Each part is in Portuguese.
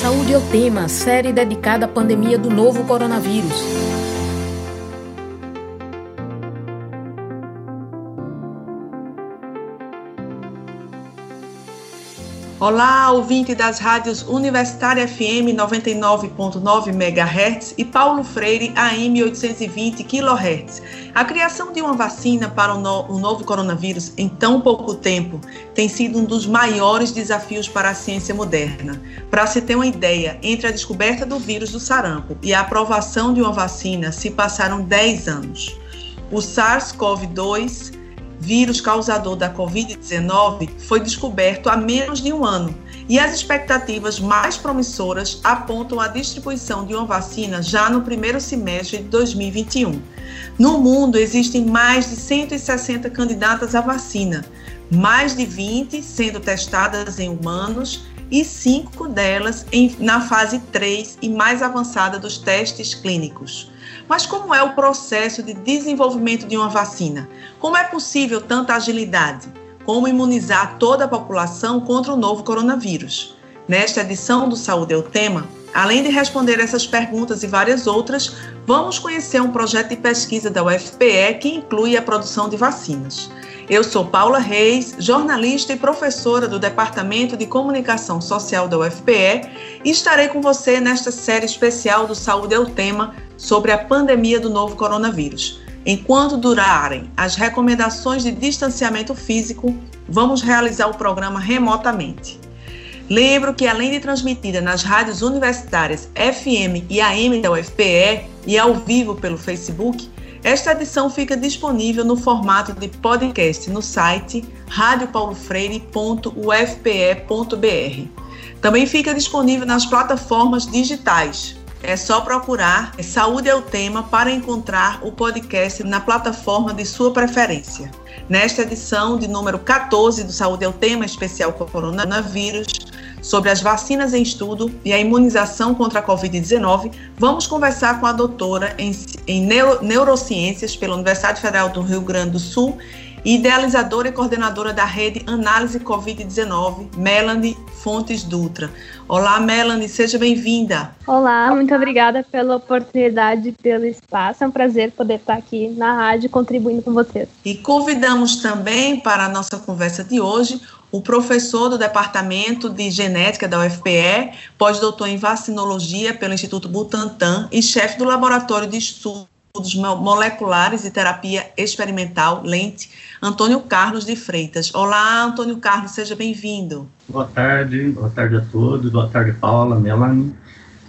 Saúde é o tema, série dedicada à pandemia do novo coronavírus. Olá, ouvinte das rádios Universitária FM 99.9 MHz e Paulo Freire AM 820 kHz. A criação de uma vacina para o, no o novo coronavírus em tão pouco tempo tem sido um dos maiores desafios para a ciência moderna. Para se ter uma ideia, entre a descoberta do vírus do sarampo e a aprovação de uma vacina se passaram 10 anos. O SARS-CoV-2 vírus causador da Covid-19 foi descoberto há menos de um ano e as expectativas mais promissoras apontam a distribuição de uma vacina já no primeiro semestre de 2021. No mundo existem mais de 160 candidatas à vacina, mais de 20 sendo testadas em humanos e cinco delas em, na fase 3 e mais avançada dos testes clínicos. Mas como é o processo de desenvolvimento de uma vacina? Como é possível tanta agilidade? Como imunizar toda a população contra o novo coronavírus? Nesta edição do Saúde é o Tema, além de responder essas perguntas e várias outras, vamos conhecer um projeto de pesquisa da UFPE que inclui a produção de vacinas. Eu sou Paula Reis, jornalista e professora do Departamento de Comunicação Social da UFPE e estarei com você nesta série especial do Saúde é o Tema sobre a pandemia do novo coronavírus. Enquanto durarem as recomendações de distanciamento físico, vamos realizar o programa remotamente. Lembro que, além de transmitida nas rádios universitárias FM e AM da UFPE e ao vivo pelo Facebook, esta edição fica disponível no formato de podcast no site radiopaulofreire.ufpe.br. Também fica disponível nas plataformas digitais. É só procurar Saúde é o Tema para encontrar o podcast na plataforma de sua preferência. Nesta edição de número 14 do Saúde é o Tema especial coronavírus, sobre as vacinas em estudo e a imunização contra a Covid-19, vamos conversar com a doutora em, em neuro, neurociências pela Universidade Federal do Rio Grande do Sul idealizadora e coordenadora da rede Análise Covid-19, Melanie Fontes Dutra. Olá, Melanie, seja bem-vinda. Olá, muito obrigada pela oportunidade, pelo espaço. É um prazer poder estar aqui na rádio contribuindo com vocês. E convidamos também para a nossa conversa de hoje o professor do Departamento de Genética da UFPE, pós-doutor em Vacinologia pelo Instituto Butantan e chefe do Laboratório de Estudos Moleculares e Terapia Experimental, Lente, Antônio Carlos de Freitas. Olá, Antônio Carlos, seja bem-vindo. Boa tarde, boa tarde a todos, boa tarde, Paula, Melanie.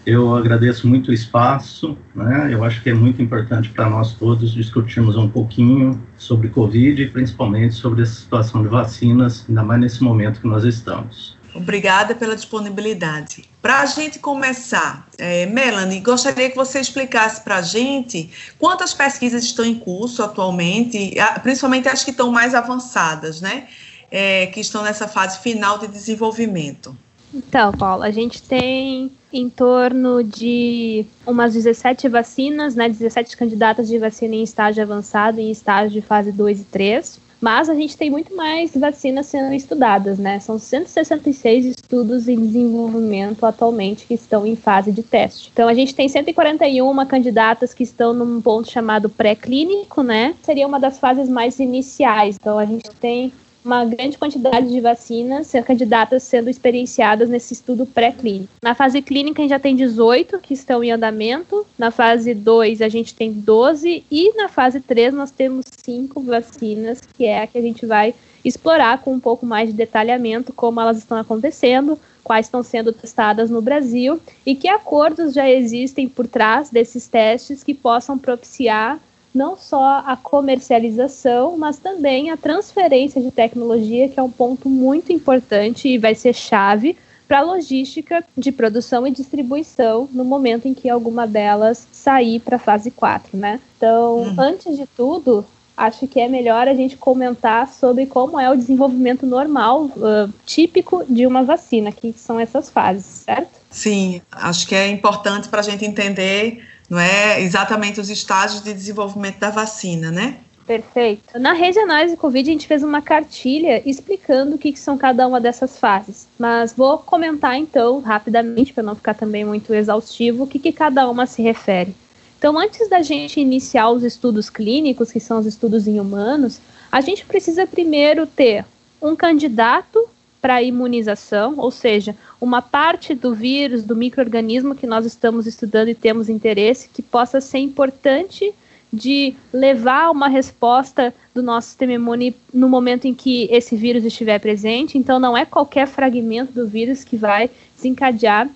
Eu agradeço muito o espaço, né? Eu acho que é muito importante para nós todos discutirmos um pouquinho sobre Covid e principalmente sobre essa situação de vacinas, ainda mais nesse momento que nós estamos. Obrigada pela disponibilidade. Para a gente começar, é, Melanie, gostaria que você explicasse para a gente quantas pesquisas estão em curso atualmente, principalmente as que estão mais avançadas, né? É, que estão nessa fase final de desenvolvimento. Então, Paula, a gente tem em torno de umas 17 vacinas, né? 17 candidatas de vacina em estágio avançado e em estágio de fase 2 e 3. Mas a gente tem muito mais vacinas sendo estudadas, né? São 166 estudos em desenvolvimento atualmente que estão em fase de teste. Então a gente tem 141 candidatas que estão num ponto chamado pré-clínico, né? Seria uma das fases mais iniciais. Então a gente tem uma grande quantidade de vacinas ser candidatas sendo experienciadas nesse estudo pré-clínico. Na fase clínica, a gente já tem 18 que estão em andamento, na fase 2 a gente tem 12 e na fase 3 nós temos 5 vacinas, que é a que a gente vai explorar com um pouco mais de detalhamento como elas estão acontecendo, quais estão sendo testadas no Brasil e que acordos já existem por trás desses testes que possam propiciar não só a comercialização, mas também a transferência de tecnologia, que é um ponto muito importante e vai ser chave para a logística de produção e distribuição no momento em que alguma delas sair para a fase 4, né? Então, uhum. antes de tudo, acho que é melhor a gente comentar sobre como é o desenvolvimento normal, uh, típico de uma vacina, que são essas fases, certo? Sim, acho que é importante para a gente entender não é exatamente os estágios de desenvolvimento da vacina, né? Perfeito. Na rede análise Covid, a gente fez uma cartilha explicando o que, que são cada uma dessas fases. Mas vou comentar então, rapidamente, para não ficar também muito exaustivo, o que, que cada uma se refere. Então, antes da gente iniciar os estudos clínicos, que são os estudos em humanos, a gente precisa primeiro ter um candidato para imunização, ou seja, uma parte do vírus, do microorganismo que nós estamos estudando e temos interesse, que possa ser importante de levar uma resposta do nosso sistema imune no momento em que esse vírus estiver presente. Então, não é qualquer fragmento do vírus que vai desencadear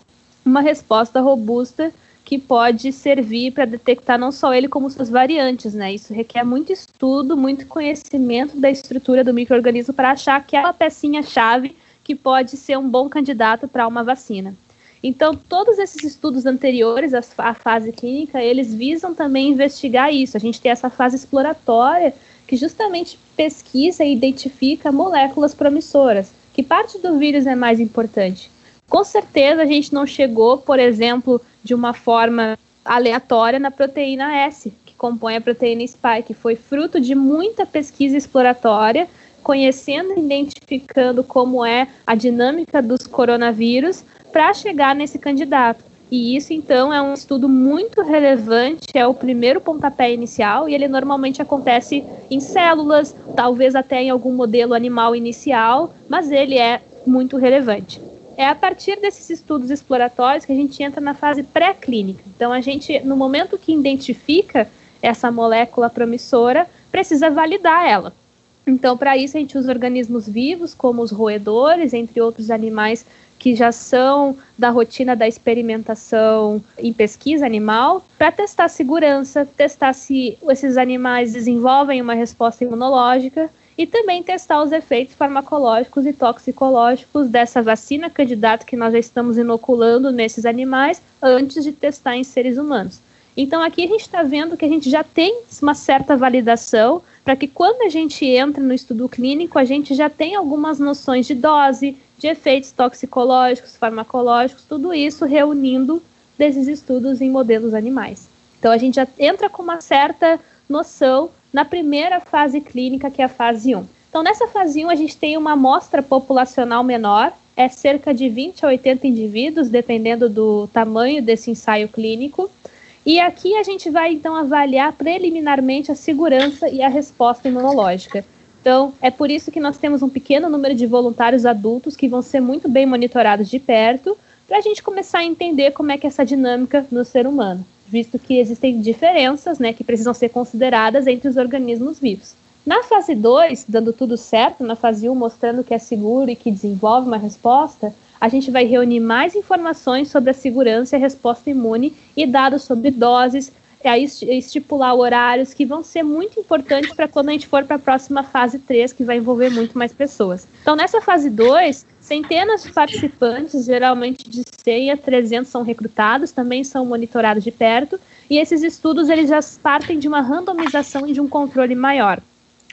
uma resposta robusta que pode servir para detectar não só ele como suas variantes, né? Isso requer muito estudo, muito conhecimento da estrutura do microorganismo para achar aquela pecinha chave que pode ser um bom candidato para uma vacina. Então, todos esses estudos anteriores à fase clínica, eles visam também investigar isso. A gente tem essa fase exploratória que justamente pesquisa e identifica moléculas promissoras. Que parte do vírus é mais importante? Com certeza a gente não chegou, por exemplo, de uma forma aleatória na proteína S, que compõe a proteína spike, foi fruto de muita pesquisa exploratória, conhecendo e identificando como é a dinâmica dos coronavírus, para chegar nesse candidato. E isso, então, é um estudo muito relevante, é o primeiro pontapé inicial, e ele normalmente acontece em células, talvez até em algum modelo animal inicial, mas ele é muito relevante. É a partir desses estudos exploratórios que a gente entra na fase pré-clínica. Então, a gente, no momento que identifica essa molécula promissora, precisa validar ela. Então, para isso, a gente usa organismos vivos, como os roedores, entre outros animais que já são da rotina da experimentação em pesquisa animal, para testar segurança, testar se esses animais desenvolvem uma resposta imunológica e também testar os efeitos farmacológicos e toxicológicos dessa vacina candidata que nós já estamos inoculando nesses animais antes de testar em seres humanos. Então aqui a gente está vendo que a gente já tem uma certa validação para que quando a gente entra no estudo clínico, a gente já tem algumas noções de dose, de efeitos toxicológicos, farmacológicos, tudo isso reunindo desses estudos em modelos animais. Então a gente já entra com uma certa noção na primeira fase clínica, que é a fase 1. Então nessa fase 1 a gente tem uma amostra populacional menor, é cerca de 20 a 80 indivíduos, dependendo do tamanho desse ensaio clínico. E aqui a gente vai então avaliar preliminarmente a segurança e a resposta imunológica. Então, é por isso que nós temos um pequeno número de voluntários adultos que vão ser muito bem monitorados de perto, para a gente começar a entender como é que é essa dinâmica no ser humano, visto que existem diferenças né, que precisam ser consideradas entre os organismos vivos. Na fase 2, dando tudo certo, na fase 1 um, mostrando que é seguro e que desenvolve uma resposta, a gente vai reunir mais informações sobre a segurança e a resposta imune e dados sobre doses, é estipular horários que vão ser muito importantes para quando a gente for para a próxima fase 3, que vai envolver muito mais pessoas. Então, nessa fase 2, centenas de participantes, geralmente de 100 a 300, são recrutados, também são monitorados de perto, e esses estudos eles já partem de uma randomização e de um controle maior.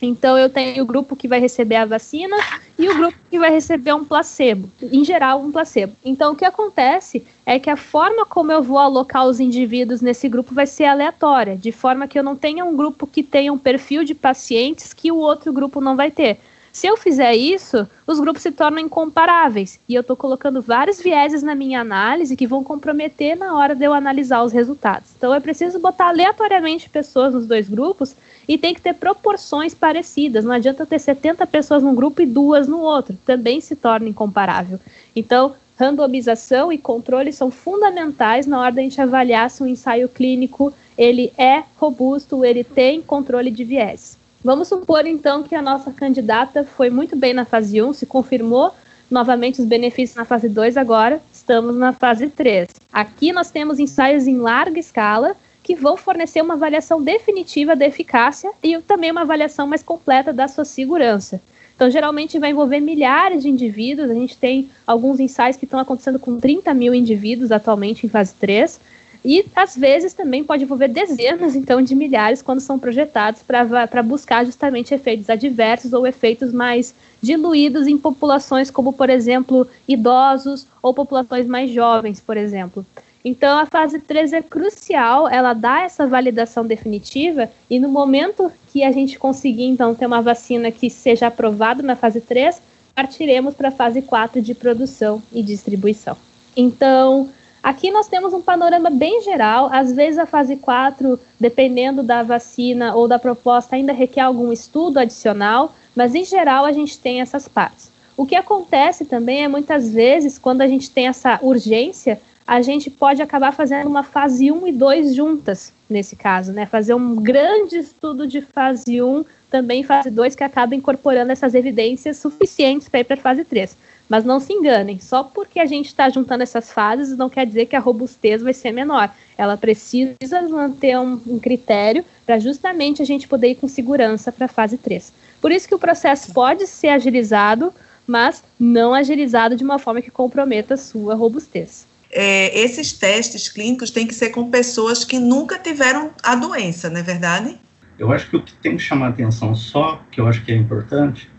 Então, eu tenho o grupo que vai receber a vacina e o grupo que vai receber um placebo, em geral, um placebo. Então, o que acontece é que a forma como eu vou alocar os indivíduos nesse grupo vai ser aleatória, de forma que eu não tenha um grupo que tenha um perfil de pacientes que o outro grupo não vai ter. Se eu fizer isso, os grupos se tornam incomparáveis e eu estou colocando vários vieses na minha análise que vão comprometer na hora de eu analisar os resultados. Então, é preciso botar aleatoriamente pessoas nos dois grupos e tem que ter proporções parecidas. Não adianta ter 70 pessoas num grupo e duas no outro, também se torna incomparável. Então, randomização e controle são fundamentais na hora da gente avaliar se um ensaio clínico ele é robusto, ele tem controle de viés. Vamos supor então que a nossa candidata foi muito bem na fase 1, se confirmou novamente os benefícios na fase 2, agora estamos na fase 3. Aqui nós temos ensaios em larga escala que vão fornecer uma avaliação definitiva da eficácia e também uma avaliação mais completa da sua segurança. Então, geralmente vai envolver milhares de indivíduos. A gente tem alguns ensaios que estão acontecendo com 30 mil indivíduos atualmente em fase 3. E às vezes também pode envolver dezenas, então, de milhares quando são projetados para buscar justamente efeitos adversos ou efeitos mais diluídos em populações como, por exemplo, idosos ou populações mais jovens, por exemplo. Então, a fase 3 é crucial, ela dá essa validação definitiva, e no momento que a gente conseguir, então, ter uma vacina que seja aprovada na fase 3, partiremos para a fase 4 de produção e distribuição. Então, aqui nós temos um panorama bem geral. Às vezes, a fase 4, dependendo da vacina ou da proposta, ainda requer algum estudo adicional, mas em geral a gente tem essas partes. O que acontece também é muitas vezes, quando a gente tem essa urgência, a gente pode acabar fazendo uma fase 1 e 2 juntas, nesse caso, né? Fazer um grande estudo de fase 1, também fase 2, que acaba incorporando essas evidências suficientes para ir para a fase 3. Mas não se enganem, só porque a gente está juntando essas fases não quer dizer que a robustez vai ser menor. Ela precisa manter um, um critério para justamente a gente poder ir com segurança para a fase 3. Por isso que o processo pode ser agilizado, mas não agilizado de uma forma que comprometa a sua robustez é, esses testes clínicos têm que ser com pessoas que nunca tiveram a doença, não é verdade? Eu acho que o que tem que chamar atenção só, que eu acho que é importante,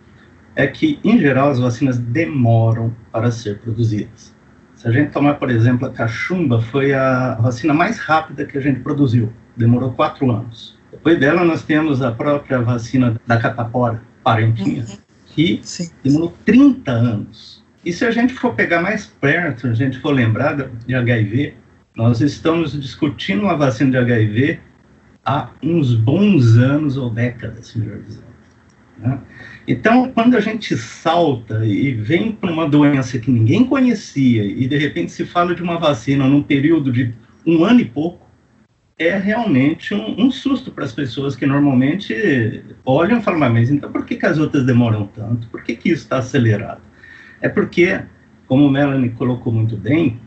é que, em geral, as vacinas demoram para ser produzidas. Se a gente tomar, por exemplo, a cachumba, foi a vacina mais rápida que a gente produziu, demorou quatro anos. Depois dela, nós temos a própria vacina da catapora, parentinha, uhum. que Sim. demorou 30 anos. E se a gente for pegar mais perto, a gente for lembrar de HIV, nós estamos discutindo uma vacina de HIV há uns bons anos ou décadas, melhor dizendo. Né? Então, quando a gente salta e vem para uma doença que ninguém conhecia e de repente se fala de uma vacina num período de um ano e pouco, é realmente um, um susto para as pessoas que normalmente olham e falam, mas então por que, que as outras demoram tanto? Por que, que isso está acelerado? É porque, como Melanie colocou muito bem,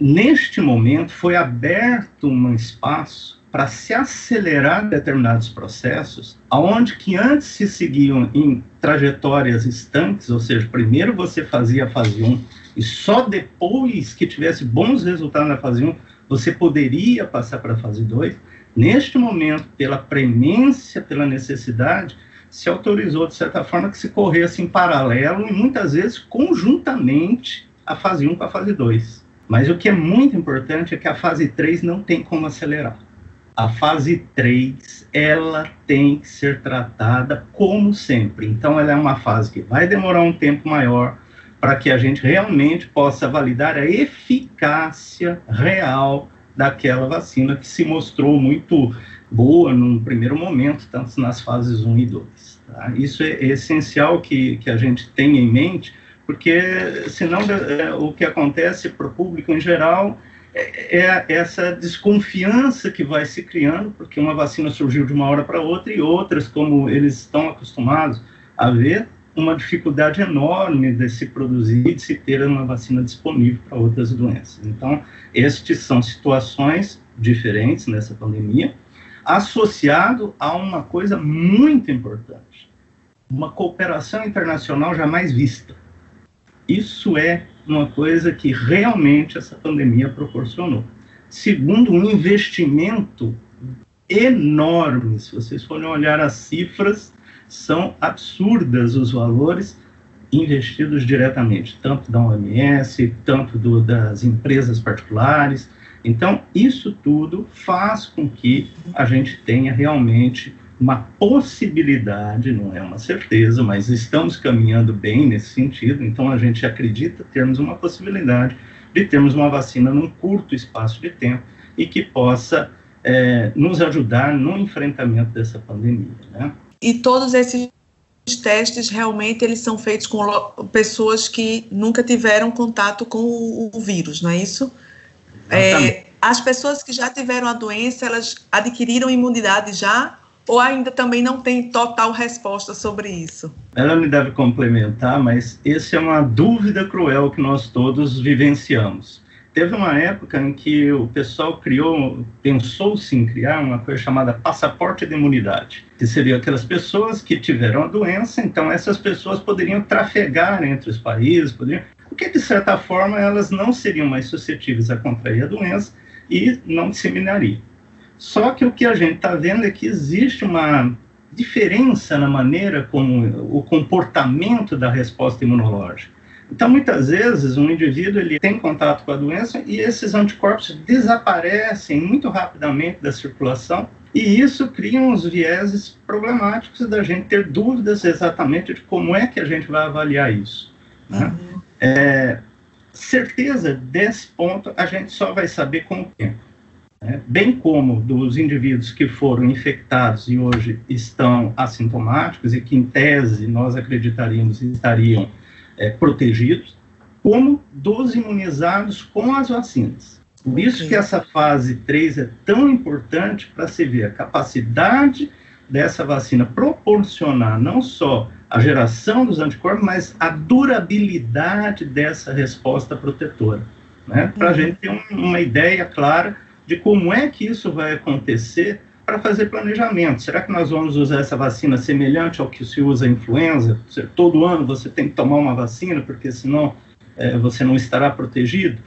neste momento foi aberto um espaço para se acelerar determinados processos, aonde que antes se seguiam em trajetórias estanques, ou seja, primeiro você fazia a fase 1 e só depois que tivesse bons resultados na fase 1, você poderia passar para a fase 2. Neste momento, pela premência, pela necessidade, se autorizou, de certa forma, que se corresse em paralelo e muitas vezes conjuntamente a fase 1 com a fase 2. Mas o que é muito importante é que a fase 3 não tem como acelerar. A fase 3, ela tem que ser tratada como sempre. Então, ela é uma fase que vai demorar um tempo maior para que a gente realmente possa validar a eficácia real daquela vacina que se mostrou muito boa num primeiro momento, tanto nas fases 1 e 2. Tá? Isso é essencial que, que a gente tenha em mente, porque senão é, o que acontece para o público em geral é, é, essa desconfiança que vai se criando, porque uma vacina surgiu de uma hora para outra e outras, como eles estão acostumados a ver, uma dificuldade enorme de se produzir de se ter uma vacina disponível para outras doenças. Então, estas são situações diferentes nessa pandemia, associado a uma coisa muito importante, uma cooperação internacional jamais vista. Isso é uma coisa que realmente essa pandemia proporcionou. Segundo, um investimento enorme. Se vocês forem olhar as cifras, são absurdas os valores investidos diretamente, tanto da OMS, tanto do, das empresas particulares, então, isso tudo faz com que a gente tenha realmente uma possibilidade, não é uma certeza, mas estamos caminhando bem nesse sentido. Então, a gente acredita termos uma possibilidade de termos uma vacina num curto espaço de tempo e que possa é, nos ajudar no enfrentamento dessa pandemia. Né? E todos esses testes realmente eles são feitos com pessoas que nunca tiveram contato com o, o vírus, não é isso? É, as pessoas que já tiveram a doença, elas adquiriram imunidade já? Ou ainda também não tem total resposta sobre isso? Ela me deve complementar, mas essa é uma dúvida cruel que nós todos vivenciamos. Teve uma época em que o pessoal criou, pensou-se em criar uma coisa chamada passaporte de imunidade, que seria aquelas pessoas que tiveram a doença, então essas pessoas poderiam trafegar entre os países, poderiam porque de certa forma elas não seriam mais suscetíveis a contrair a doença e não disseminariam. Só que o que a gente está vendo é que existe uma diferença na maneira como o comportamento da resposta imunológica Então, muitas vezes, um indivíduo ele tem contato com a doença e esses anticorpos desaparecem muito rapidamente da circulação e isso cria uns vieses problemáticos da gente ter dúvidas exatamente de como é que a gente vai avaliar isso. Né? Uhum. É, certeza desse ponto a gente só vai saber com o tempo. Né? Bem como dos indivíduos que foram infectados e hoje estão assintomáticos e que, em tese, nós acreditaríamos estariam é, protegidos, como dos imunizados com as vacinas. Por isso que essa fase 3 é tão importante para se ver a capacidade dessa vacina proporcionar não só a geração dos anticorpos, mas a durabilidade dessa resposta protetora. Né? Para a uhum. gente ter um, uma ideia clara de como é que isso vai acontecer para fazer planejamento. Será que nós vamos usar essa vacina semelhante ao que se usa a influenza? Todo ano você tem que tomar uma vacina, porque senão é, você não estará protegido?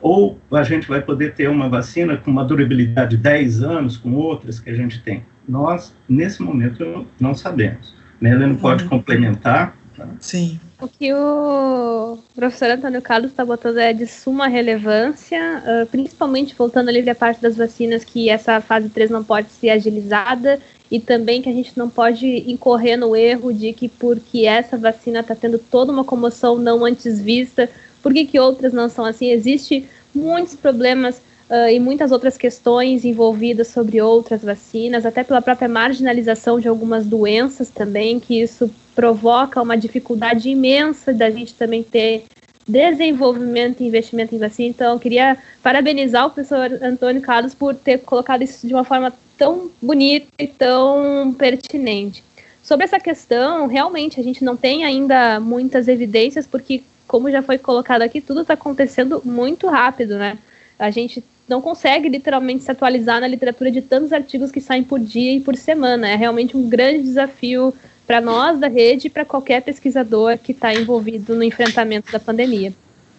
Ou a gente vai poder ter uma vacina com uma durabilidade de 10 anos, com outras que a gente tem? Nós, nesse momento, não sabemos. Melanie pode uhum. complementar. Sim. O que o professor Antônio Carlos está botando é de suma relevância, uh, principalmente voltando ali a parte das vacinas, que essa fase 3 não pode ser agilizada e também que a gente não pode incorrer no erro de que porque essa vacina está tendo toda uma comoção não antes vista, por que, que outras não são assim? Existe muitos problemas uh, e muitas outras questões envolvidas sobre outras vacinas, até pela própria marginalização de algumas doenças também, que isso provoca uma dificuldade imensa da gente também ter desenvolvimento e investimento em vacina. Então, eu queria parabenizar o professor Antônio Carlos por ter colocado isso de uma forma tão bonita e tão pertinente. Sobre essa questão, realmente a gente não tem ainda muitas evidências, porque como já foi colocado aqui, tudo está acontecendo muito rápido, né? A gente não consegue literalmente se atualizar na literatura de tantos artigos que saem por dia e por semana. É realmente um grande desafio para nós da rede e para qualquer pesquisador que está envolvido no enfrentamento da pandemia.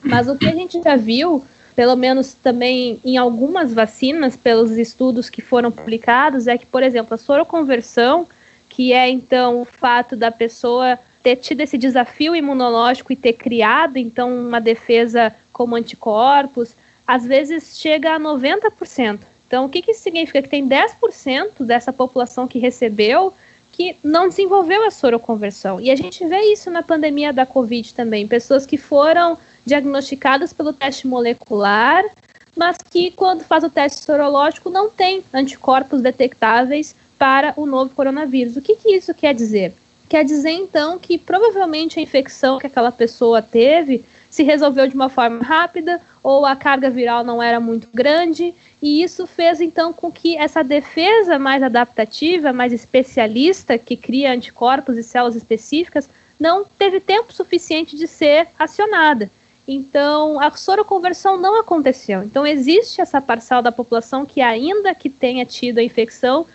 Mas o que a gente já viu, pelo menos também em algumas vacinas, pelos estudos que foram publicados, é que, por exemplo, a soroconversão, que é então o fato da pessoa ter tido esse desafio imunológico e ter criado, então, uma defesa como anticorpos, às vezes chega a 90%. Então, o que, que isso significa? Que tem 10% dessa população que recebeu que não desenvolveu a soroconversão. E a gente vê isso na pandemia da Covid também. Pessoas que foram diagnosticadas pelo teste molecular, mas que, quando faz o teste sorológico, não tem anticorpos detectáveis para o novo coronavírus. O que, que isso quer dizer? Quer dizer, então, que provavelmente a infecção que aquela pessoa teve se resolveu de uma forma rápida ou a carga viral não era muito grande, e isso fez então com que essa defesa mais adaptativa, mais especialista, que cria anticorpos e células específicas, não teve tempo suficiente de ser acionada. Então, a soroconversão não aconteceu. Então, existe essa parcela da população que, ainda que tenha tido a infecção,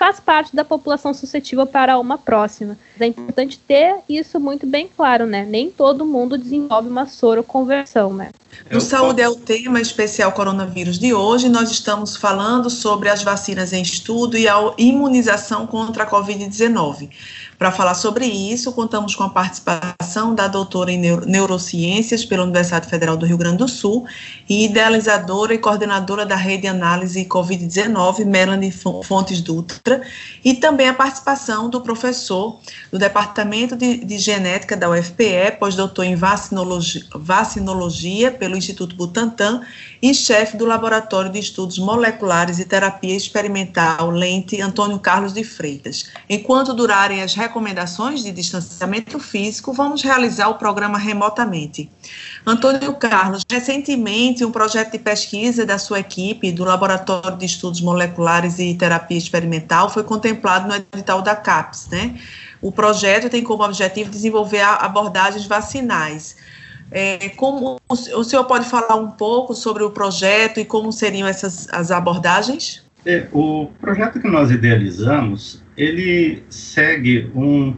faz parte da população suscetível para uma próxima. É importante ter isso muito bem claro, né? Nem todo mundo desenvolve uma soroconversão, né? O Saúde é o tema especial coronavírus de hoje. Nós estamos falando sobre as vacinas em estudo e a imunização contra a Covid-19. Para falar sobre isso, contamos com a participação da doutora em neurociências pela Universidade Federal do Rio Grande do Sul e idealizadora e coordenadora da rede análise Covid-19, Melanie Fontes Dutra, e também a participação do professor do Departamento de, de Genética da UFPE, pós-doutor em vacinologia, vacinologia pelo Instituto Butantan e chefe do Laboratório de Estudos Moleculares e Terapia Experimental Lente, Antônio Carlos de Freitas. Enquanto durarem as recomendações de distanciamento físico, vamos realizar o programa remotamente. Antônio Carlos, recentemente um projeto de pesquisa da sua equipe do Laboratório de Estudos Moleculares e Terapia Experimental foi contemplado no edital da CAPES, né? O projeto tem como objetivo desenvolver abordagens vacinais. É, como o senhor pode falar um pouco sobre o projeto e como seriam essas as abordagens? É, o projeto que nós idealizamos, ele segue um,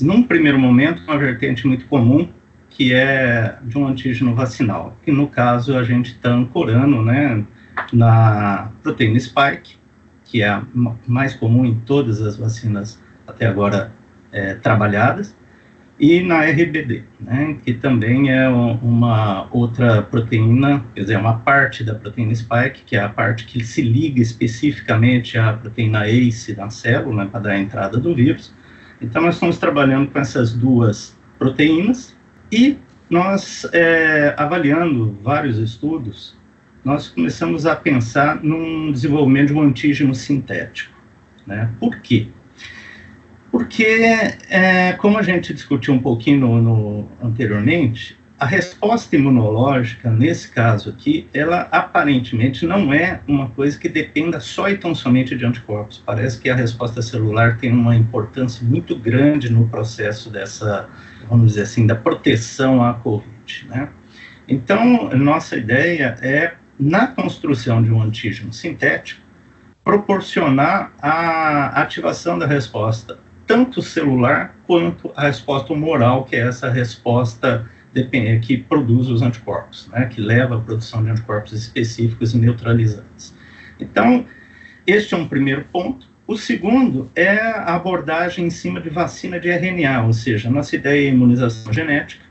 num primeiro momento, uma vertente muito comum, que é de um antígeno vacinal, que no caso a gente está ancorando, né, na proteína spike, que é a mais comum em todas as vacinas até agora é, trabalhadas, e na RBD, né, que também é uma outra proteína, quer dizer, uma parte da proteína spike, que é a parte que se liga especificamente à proteína ACE na célula, né, para dar a entrada do vírus. Então, nós estamos trabalhando com essas duas proteínas e nós, é, avaliando vários estudos, nós começamos a pensar num desenvolvimento de um antígeno sintético. Né? Por quê? Porque, é, como a gente discutiu um pouquinho no, no, anteriormente, a resposta imunológica, nesse caso aqui, ela aparentemente não é uma coisa que dependa só e tão somente de anticorpos. Parece que a resposta celular tem uma importância muito grande no processo dessa, vamos dizer assim, da proteção à Covid, né? Então, nossa ideia é, na construção de um antígeno sintético, proporcionar a ativação da resposta tanto celular quanto a resposta humoral, que é essa resposta que produz os anticorpos, né, que leva à produção de anticorpos específicos e neutralizantes. Então, este é um primeiro ponto. O segundo é a abordagem em cima de vacina de RNA, ou seja, nossa ideia é imunização genética,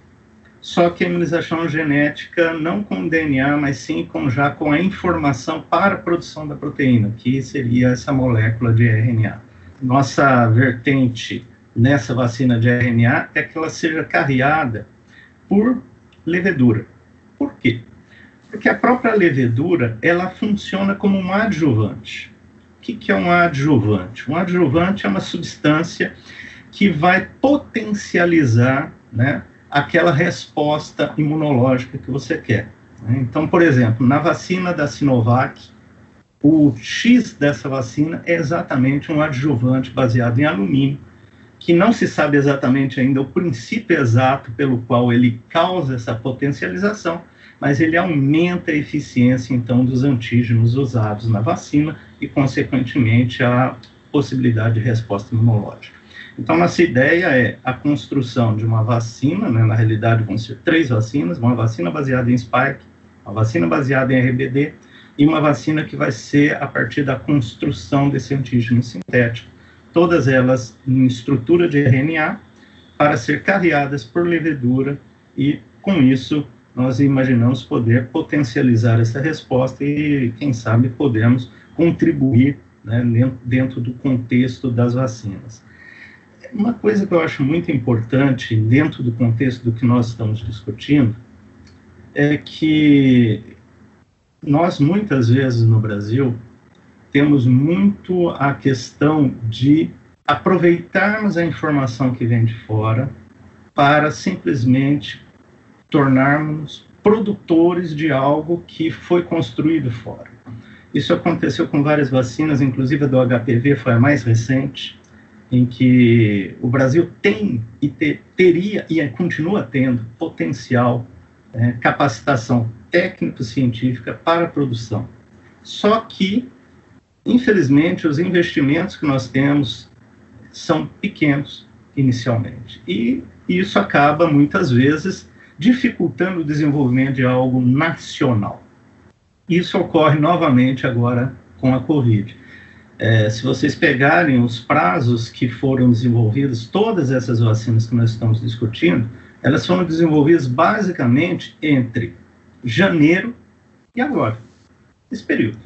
só que a imunização genética não com DNA, mas sim com, já com a informação para a produção da proteína, que seria essa molécula de RNA nossa vertente nessa vacina de RNA é que ela seja carreada por levedura. Por quê? Porque a própria levedura, ela funciona como um adjuvante. O que, que é um adjuvante? Um adjuvante é uma substância que vai potencializar né, aquela resposta imunológica que você quer. Então, por exemplo, na vacina da Sinovac, o X dessa vacina é exatamente um adjuvante baseado em alumínio, que não se sabe exatamente ainda o princípio exato pelo qual ele causa essa potencialização, mas ele aumenta a eficiência, então, dos antígenos usados na vacina e, consequentemente, a possibilidade de resposta imunológica. Então, nossa ideia é a construção de uma vacina, né, na realidade vão ser três vacinas, uma vacina baseada em spike, uma vacina baseada em RBD e uma vacina que vai ser a partir da construção desse antígeno sintético, todas elas em estrutura de RNA, para ser carreadas por levedura e, com isso, nós imaginamos poder potencializar essa resposta e, quem sabe, podemos contribuir né, dentro do contexto das vacinas. Uma coisa que eu acho muito importante dentro do contexto do que nós estamos discutindo é que nós muitas vezes no Brasil temos muito a questão de aproveitarmos a informação que vem de fora para simplesmente tornarmos produtores de algo que foi construído fora. Isso aconteceu com várias vacinas, inclusive a do HPV foi a mais recente, em que o Brasil tem e te, teria e continua tendo potencial, é, capacitação técnico-científica para a produção. Só que, infelizmente, os investimentos que nós temos são pequenos inicialmente. E isso acaba, muitas vezes, dificultando o desenvolvimento de algo nacional. Isso ocorre novamente agora com a Covid. É, se vocês pegarem os prazos que foram desenvolvidos, todas essas vacinas que nós estamos discutindo, elas foram desenvolvidas basicamente entre janeiro e agora, esse período.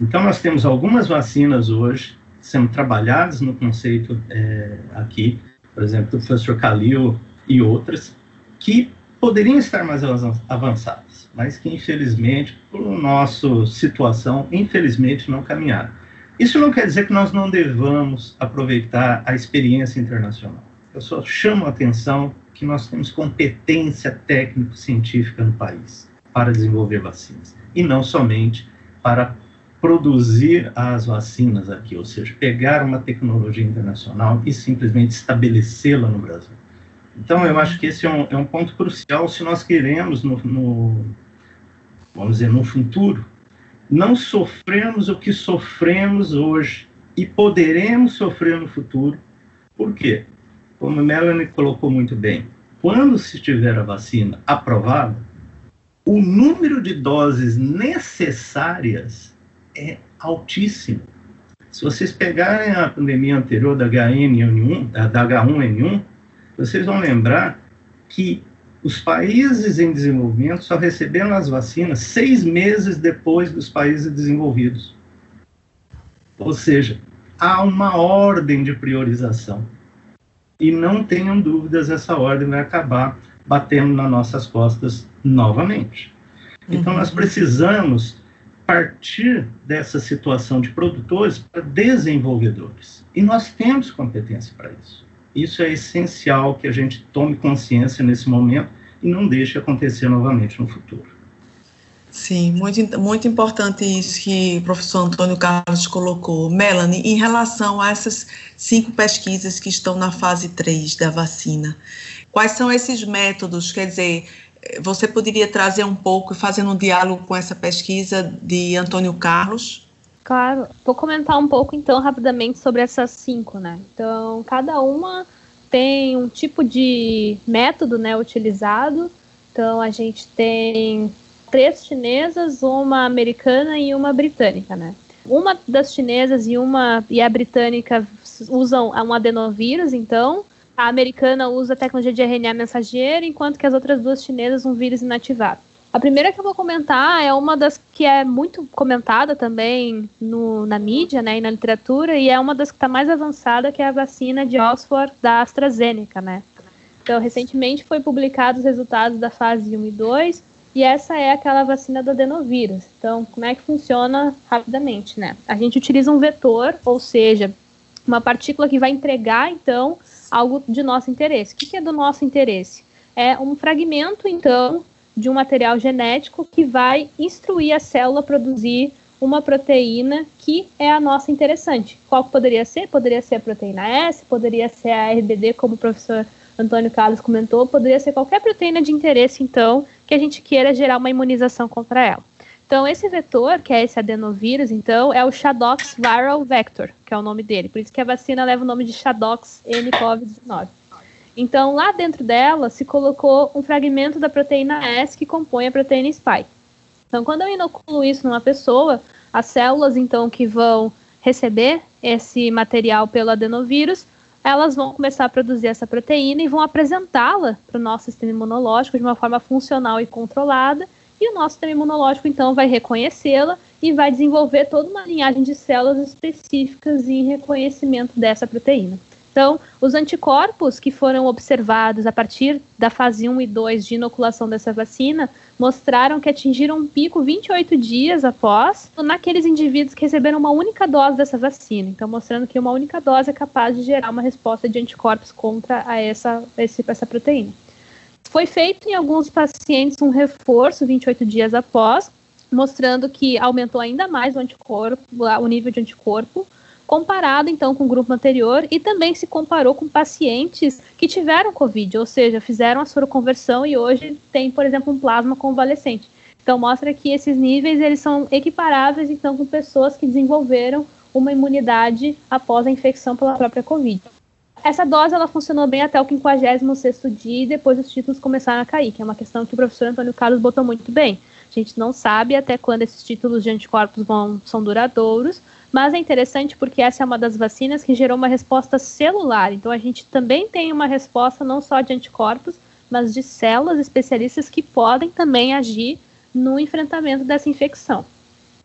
Então, nós temos algumas vacinas hoje sendo trabalhadas no conceito é, aqui, por exemplo, do professor Calil e outras, que poderiam estar mais avançadas, mas que, infelizmente, por nossa situação, infelizmente, não caminharam. Isso não quer dizer que nós não devamos aproveitar a experiência internacional. Eu só chamo a atenção que nós temos competência técnico-científica no país para desenvolver vacinas, e não somente para produzir as vacinas aqui, ou seja, pegar uma tecnologia internacional e simplesmente estabelecê-la no Brasil. Então, eu acho que esse é um, é um ponto crucial se nós queremos, no, no, vamos dizer, no futuro, não sofrermos o que sofremos hoje e poderemos sofrer no futuro. Por quê? Como a Melanie colocou muito bem, quando se tiver a vacina aprovada, o número de doses necessárias é altíssimo. Se vocês pegarem a pandemia anterior da, HN1, da H1N1, vocês vão lembrar que os países em desenvolvimento só receberam as vacinas seis meses depois dos países desenvolvidos. Ou seja, há uma ordem de priorização. E não tenham dúvidas, essa ordem vai acabar batendo nas nossas costas novamente. Então, nós uhum. precisamos partir dessa situação de produtores para desenvolvedores. E nós temos competência para isso. Isso é essencial que a gente tome consciência nesse momento e não deixe acontecer novamente no futuro. Sim, muito, muito importante isso que o professor Antônio Carlos colocou. Melanie, em relação a essas cinco pesquisas que estão na fase 3 da vacina, quais são esses métodos? Quer dizer, você poderia trazer um pouco, fazendo um diálogo com essa pesquisa de Antônio Carlos? Claro, vou comentar um pouco então rapidamente sobre essas cinco, né? Então, cada uma tem um tipo de método, né, utilizado. Então, a gente tem três chinesas, uma americana e uma britânica, né? Uma das chinesas e uma e a britânica usam um adenovírus, então a americana usa a tecnologia de RNA mensageiro, enquanto que as outras duas chinesas um vírus inativado. A primeira que eu vou comentar é uma das que é muito comentada também no, na mídia né, e na literatura, e é uma das que está mais avançada, que é a vacina de Oxford da AstraZeneca. Né? Então, recentemente foi publicados os resultados da fase 1 e 2, e essa é aquela vacina do adenovírus. Então, como é que funciona rapidamente? Né? A gente utiliza um vetor, ou seja, uma partícula que vai entregar, então, algo de nosso interesse. O que, que é do nosso interesse? É um fragmento, então, de um material genético que vai instruir a célula a produzir uma proteína que é a nossa interessante. Qual poderia ser? Poderia ser a proteína S, poderia ser a RBD, como o professor Antônio Carlos comentou, poderia ser qualquer proteína de interesse, então, que a gente queira gerar uma imunização contra ela. Então, esse vetor, que é esse adenovírus, então, é o Shadox Viral Vector, que é o nome dele. Por isso que a vacina leva o nome de Shadox N-COVID-19. Então, lá dentro dela se colocou um fragmento da proteína S que compõe a proteína spike. Então, quando eu inoculo isso numa pessoa, as células, então, que vão receber esse material pelo adenovírus, elas vão começar a produzir essa proteína e vão apresentá-la para o nosso sistema imunológico de uma forma funcional e controlada, e o nosso sistema imunológico, então, vai reconhecê-la e vai desenvolver toda uma linhagem de células específicas em reconhecimento dessa proteína. Então, os anticorpos que foram observados a partir da fase 1 e 2 de inoculação dessa vacina mostraram que atingiram um pico 28 dias após naqueles indivíduos que receberam uma única dose dessa vacina. Então, mostrando que uma única dose é capaz de gerar uma resposta de anticorpos contra a essa, essa proteína. Foi feito em alguns pacientes um reforço 28 dias após, mostrando que aumentou ainda mais o anticorpo, o nível de anticorpo, comparado então com o grupo anterior e também se comparou com pacientes que tiveram Covid, ou seja, fizeram a soroconversão e hoje tem, por exemplo, um plasma convalescente. Então mostra que esses níveis eles são equiparáveis então com pessoas que desenvolveram uma imunidade após a infecção pela própria Covid. Essa dose ela funcionou bem até o 56º dia e depois os títulos começaram a cair, que é uma questão que o professor Antônio Carlos botou muito bem. A gente não sabe até quando esses títulos de anticorpos vão, são duradouros, mas é interessante porque essa é uma das vacinas que gerou uma resposta celular. Então a gente também tem uma resposta não só de anticorpos, mas de células especialistas que podem também agir no enfrentamento dessa infecção.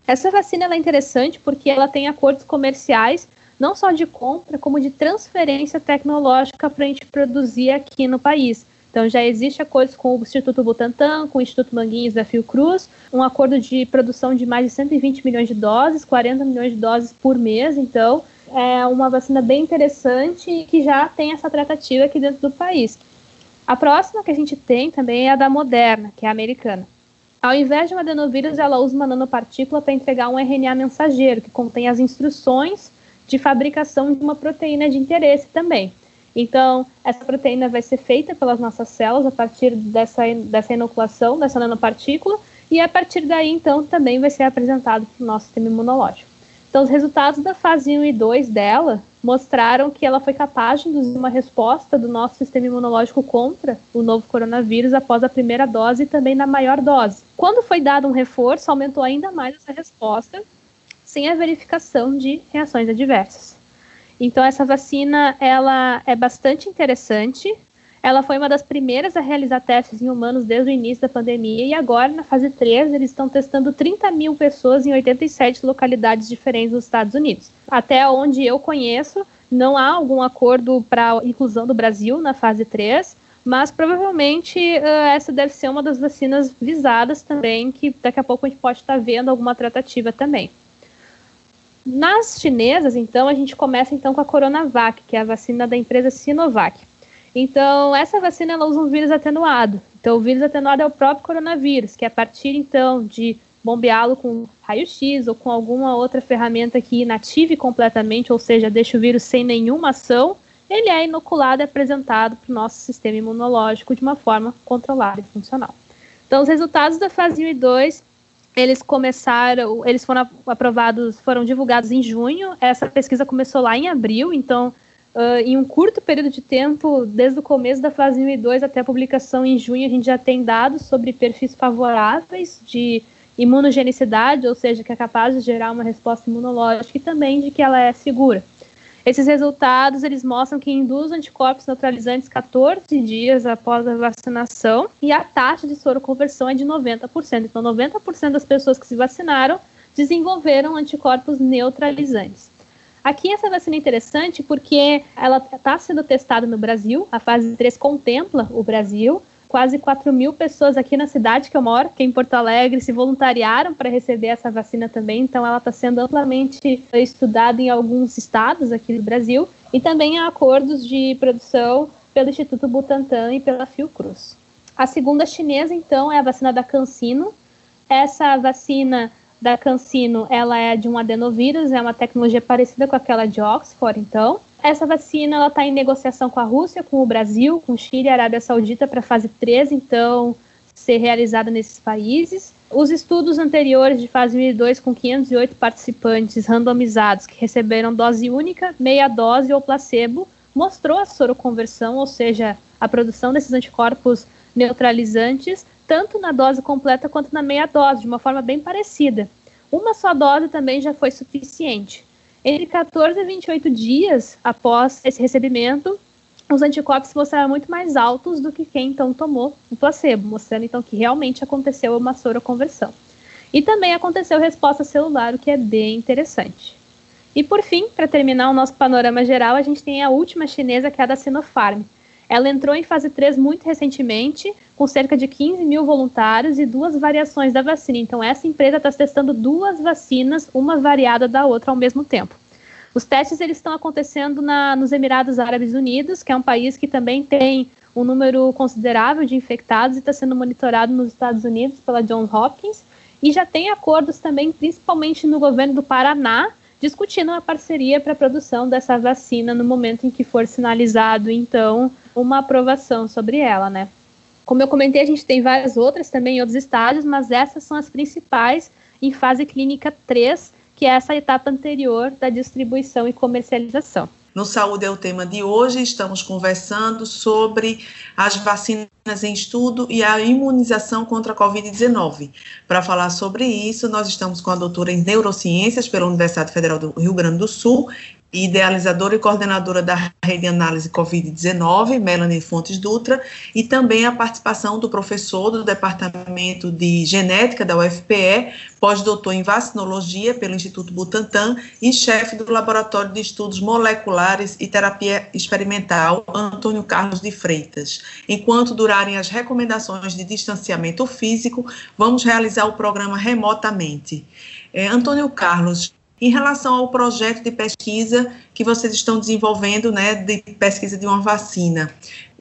Essa vacina é interessante porque ela tem acordos comerciais não só de compra, como de transferência tecnológica para a gente produzir aqui no país. Então já existe acordos com o Instituto Butantan, com o Instituto Manguinhos da Fiocruz, um acordo de produção de mais de 120 milhões de doses, 40 milhões de doses por mês, então é uma vacina bem interessante e que já tem essa tratativa aqui dentro do país. A próxima que a gente tem também é a da Moderna, que é americana. Ao invés de um adenovírus, ela usa uma nanopartícula para entregar um RNA mensageiro, que contém as instruções de fabricação de uma proteína de interesse também. Então, essa proteína vai ser feita pelas nossas células a partir dessa, dessa inoculação, dessa nanopartícula, e a partir daí, então, também vai ser apresentado para o nosso sistema imunológico. Então, os resultados da fase 1 e 2 dela mostraram que ela foi capaz de induzir uma resposta do nosso sistema imunológico contra o novo coronavírus após a primeira dose e também na maior dose. Quando foi dado um reforço, aumentou ainda mais essa resposta, sem a verificação de reações adversas. Então essa vacina ela é bastante interessante. ela foi uma das primeiras a realizar testes em humanos desde o início da pandemia e agora, na fase 3, eles estão testando 30 mil pessoas em 87 localidades diferentes dos Estados Unidos. Até onde eu conheço, não há algum acordo para inclusão do Brasil na fase 3, mas provavelmente uh, essa deve ser uma das vacinas visadas também, que daqui a pouco a gente pode estar vendo alguma tratativa também. Nas chinesas, então, a gente começa então com a Coronavac, que é a vacina da empresa Sinovac. Então, essa vacina ela usa um vírus atenuado. Então, o vírus atenuado é o próprio coronavírus, que a partir então de bombeá-lo com raio-x ou com alguma outra ferramenta que inative completamente, ou seja, deixa o vírus sem nenhuma ação, ele é inoculado e apresentado para o nosso sistema imunológico de uma forma controlada e funcional. Então, os resultados da fase 1 e 2, eles começaram, eles foram aprovados, foram divulgados em junho. Essa pesquisa começou lá em abril, então Uh, em um curto período de tempo, desde o começo da fase 1 e 2 até a publicação em junho, a gente já tem dados sobre perfis favoráveis de imunogenicidade, ou seja, que é capaz de gerar uma resposta imunológica e também de que ela é segura. Esses resultados eles mostram que induz anticorpos neutralizantes 14 dias após a vacinação e a taxa de soroconversão é de 90%. Então, 90% das pessoas que se vacinaram desenvolveram anticorpos neutralizantes. Aqui essa vacina é interessante porque ela está sendo testada no Brasil, a fase 3 contempla o Brasil. Quase 4 mil pessoas aqui na cidade que eu moro, que é em Porto Alegre, se voluntariaram para receber essa vacina também. Então, ela está sendo amplamente estudada em alguns estados aqui do Brasil e também há acordos de produção pelo Instituto Butantan e pela Fiocruz. A segunda chinesa, então, é a vacina da CanSino. Essa vacina da Cancino, ela é de um adenovírus, é uma tecnologia parecida com aquela de Oxford, então. Essa vacina ela está em negociação com a Rússia, com o Brasil, com Chile e Arábia Saudita para fase 3, então ser realizada nesses países. Os estudos anteriores de fase 1 e 2 com 508 participantes randomizados que receberam dose única, meia dose ou placebo, mostrou a soroconversão, ou seja, a produção desses anticorpos neutralizantes tanto na dose completa quanto na meia dose, de uma forma bem parecida. Uma só dose também já foi suficiente. Entre 14 e 28 dias após esse recebimento, os anticorpos mostraram muito mais altos do que quem então tomou o placebo, mostrando então que realmente aconteceu uma soroconversão. E também aconteceu resposta celular, o que é bem interessante. E por fim, para terminar o nosso panorama geral, a gente tem a última chinesa, que é a da Sinopharm, ela entrou em fase 3 muito recentemente, com cerca de 15 mil voluntários e duas variações da vacina. Então, essa empresa está testando duas vacinas, uma variada da outra ao mesmo tempo. Os testes eles estão acontecendo na, nos Emirados Árabes Unidos, que é um país que também tem um número considerável de infectados e está sendo monitorado nos Estados Unidos pela Johns Hopkins. E já tem acordos também, principalmente no governo do Paraná, discutindo uma parceria para a produção dessa vacina no momento em que for sinalizado, então, uma aprovação sobre ela, né? Como eu comentei, a gente tem várias outras também em outros estágios, mas essas são as principais em fase clínica 3, que é essa etapa anterior da distribuição e comercialização. No Saúde é o tema de hoje. Estamos conversando sobre as vacinas em estudo e a imunização contra a Covid-19. Para falar sobre isso, nós estamos com a doutora em Neurociências pela Universidade Federal do Rio Grande do Sul idealizadora e coordenadora da rede de análise Covid-19, Melanie Fontes Dutra, e também a participação do professor do Departamento de Genética da UFPE, pós-doutor em vacinologia pelo Instituto Butantan e chefe do Laboratório de Estudos Moleculares e Terapia Experimental, Antônio Carlos de Freitas. Enquanto durarem as recomendações de distanciamento físico, vamos realizar o programa remotamente. É, Antônio Carlos, em relação ao projeto de pesquisa que vocês estão desenvolvendo, né, de pesquisa de uma vacina,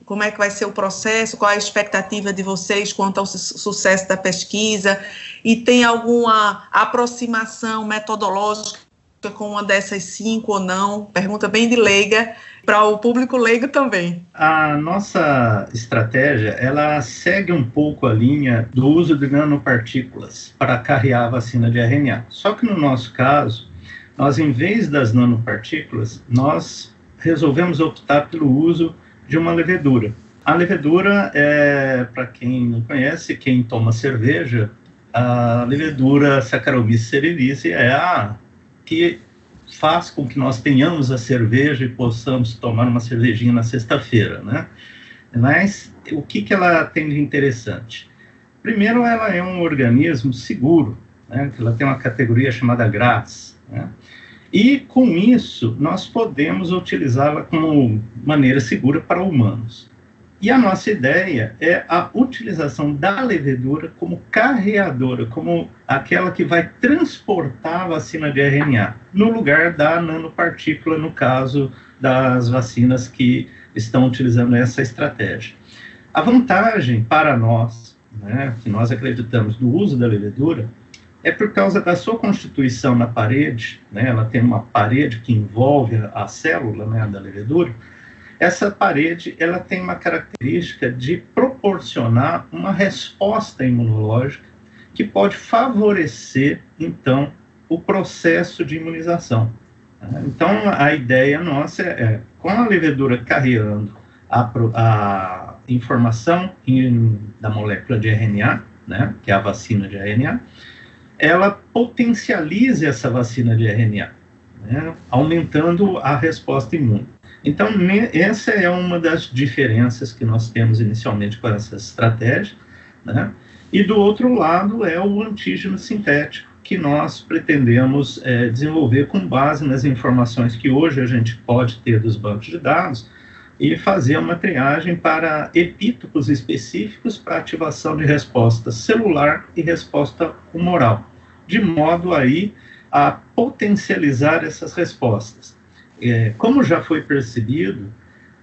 como é que vai ser o processo, qual a expectativa de vocês quanto ao su sucesso da pesquisa, e tem alguma aproximação metodológica com uma dessas cinco ou não? Pergunta bem de leiga, para o público leigo também. A nossa estratégia, ela segue um pouco a linha do uso de nanopartículas para carrear a vacina de RNA. Só que no nosso caso, nós, em vez das nanopartículas, nós resolvemos optar pelo uso de uma levedura. A levedura é, para quem não conhece, quem toma cerveja, a levedura Saccharomyces cerevisiae é a que faz com que nós tenhamos a cerveja e possamos tomar uma cervejinha na sexta-feira, né? Mas o que, que ela tem de interessante? Primeiro, ela é um organismo seguro, né? ela tem uma categoria chamada GRAS, né? E com isso, nós podemos utilizá-la como maneira segura para humanos. E a nossa ideia é a utilização da levedura como carreadora, como aquela que vai transportar a vacina de RNA, no lugar da nanopartícula, no caso das vacinas que estão utilizando essa estratégia. A vantagem para nós, né, que nós acreditamos do uso da levedura, é por causa da sua constituição na parede, né, ela tem uma parede que envolve a, célula né, da levedura, essa parede ela tem uma característica de proporcionar uma resposta imunológica que pode favorecer, então, o processo de imunização. Então, a ideia nossa é, com a levedura carregando a, a informação in, da molécula de RNA, né, que é a vacina de RNA, ela potencializa essa vacina de RNA, né, aumentando a resposta imune. Então, essa é uma das diferenças que nós temos inicialmente com essa estratégia, né? E do outro lado é o antígeno sintético, que nós pretendemos é, desenvolver com base nas informações que hoje a gente pode ter dos bancos de dados e fazer uma triagem para epítopos específicos para ativação de resposta celular e resposta humoral, de modo aí a potencializar essas respostas. É, como já foi percebido,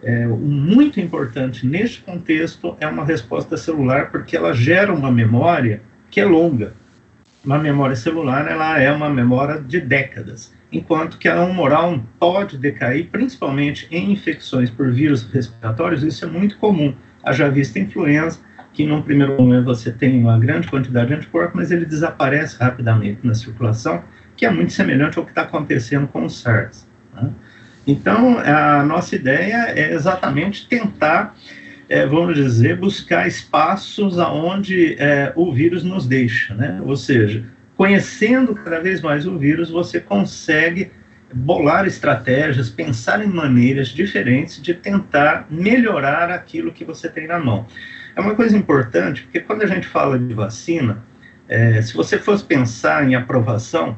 é, muito importante neste contexto é uma resposta celular, porque ela gera uma memória que é longa. Uma memória celular ela é uma memória de décadas, enquanto que a humoral pode decair, principalmente em infecções por vírus respiratórios, isso é muito comum. Haja vista influenza, que num primeiro momento você tem uma grande quantidade de anticorpos, mas ele desaparece rapidamente na circulação, que é muito semelhante ao que está acontecendo com o SARS. Né? Então, a nossa ideia é exatamente tentar, é, vamos dizer, buscar espaços aonde é, o vírus nos deixa, né? Ou seja, conhecendo cada vez mais o vírus, você consegue bolar estratégias, pensar em maneiras diferentes de tentar melhorar aquilo que você tem na mão. É uma coisa importante, porque quando a gente fala de vacina, é, se você fosse pensar em aprovação,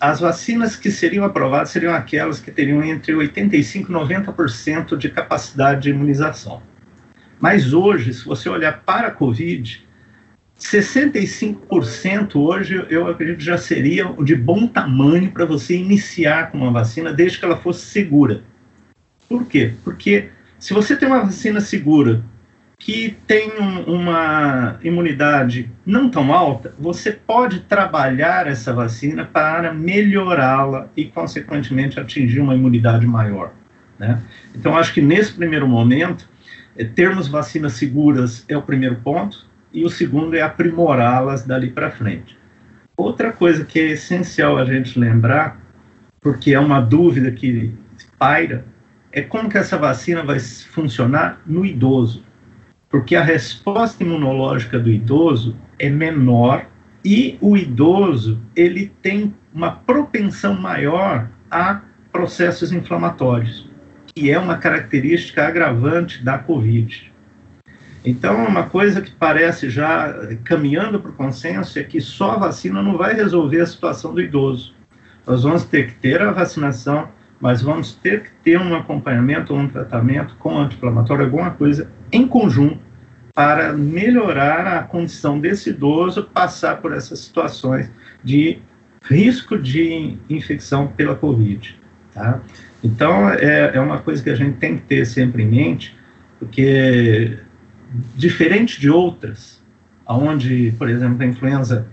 as vacinas que seriam aprovadas seriam aquelas que teriam entre 85% e 90% de capacidade de imunização. Mas hoje, se você olhar para a Covid, 65% hoje eu acredito já seria de bom tamanho para você iniciar com uma vacina, desde que ela fosse segura. Por quê? Porque se você tem uma vacina segura que tem um, uma imunidade não tão alta, você pode trabalhar essa vacina para melhorá-la e, consequentemente, atingir uma imunidade maior. Né? Então, acho que nesse primeiro momento, é, termos vacinas seguras é o primeiro ponto, e o segundo é aprimorá-las dali para frente. Outra coisa que é essencial a gente lembrar, porque é uma dúvida que paira, é como que essa vacina vai funcionar no idoso porque a resposta imunológica do idoso é menor e o idoso ele tem uma propensão maior a processos inflamatórios, que é uma característica agravante da COVID. Então, uma coisa que parece já caminhando para o consenso é que só a vacina não vai resolver a situação do idoso. Nós vamos ter que ter a vacinação, mas vamos ter que ter um acompanhamento, um tratamento com anti-inflamatório, alguma coisa em conjunto para melhorar a condição desse idoso passar por essas situações de risco de infecção pela Covid. Tá? Então, é, é uma coisa que a gente tem que ter sempre em mente, porque, diferente de outras, onde, por exemplo, a influenza,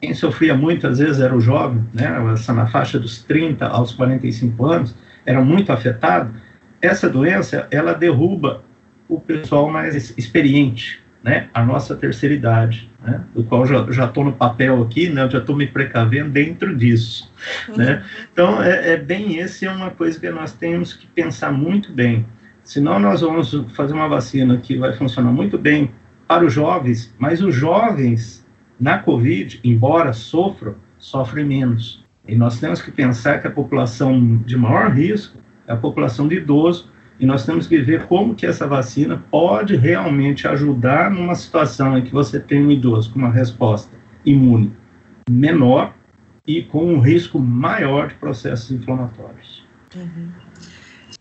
quem sofria muito, às vezes, era o jovem, né, essa na faixa dos 30 aos 45 anos, era muito afetado, essa doença, ela derruba o pessoal mais experiente, né, a nossa terceira idade, né, do qual já estou no papel aqui, né, já estou me precavendo dentro disso, uhum. né, então é, é, bem esse é uma coisa que nós temos que pensar muito bem, senão nós vamos fazer uma vacina que vai funcionar muito bem para os jovens, mas os jovens na Covid, embora sofram, sofrem menos, e nós temos que pensar que a população de maior risco é a população de idoso, E nós temos que ver como que essa vacina pode realmente ajudar numa situação em que você tem um idoso com uma resposta imune menor e com um risco maior de processos inflamatórios. Uhum.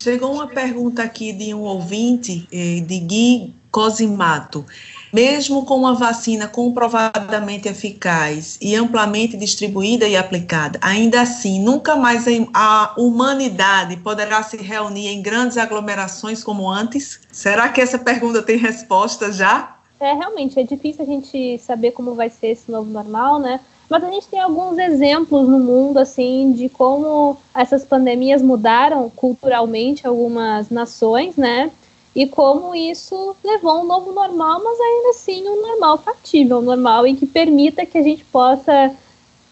Chegou uma pergunta aqui de um ouvinte, eh, de Gui Cosimato. Mesmo com uma vacina comprovadamente eficaz e amplamente distribuída e aplicada, ainda assim, nunca mais a humanidade poderá se reunir em grandes aglomerações como antes? Será que essa pergunta tem resposta já? É, realmente, é difícil a gente saber como vai ser esse novo normal, né? Mas a gente tem alguns exemplos no mundo, assim, de como essas pandemias mudaram culturalmente algumas nações, né? e como isso levou a um novo normal, mas ainda assim um normal factível, um normal em que permita que a gente possa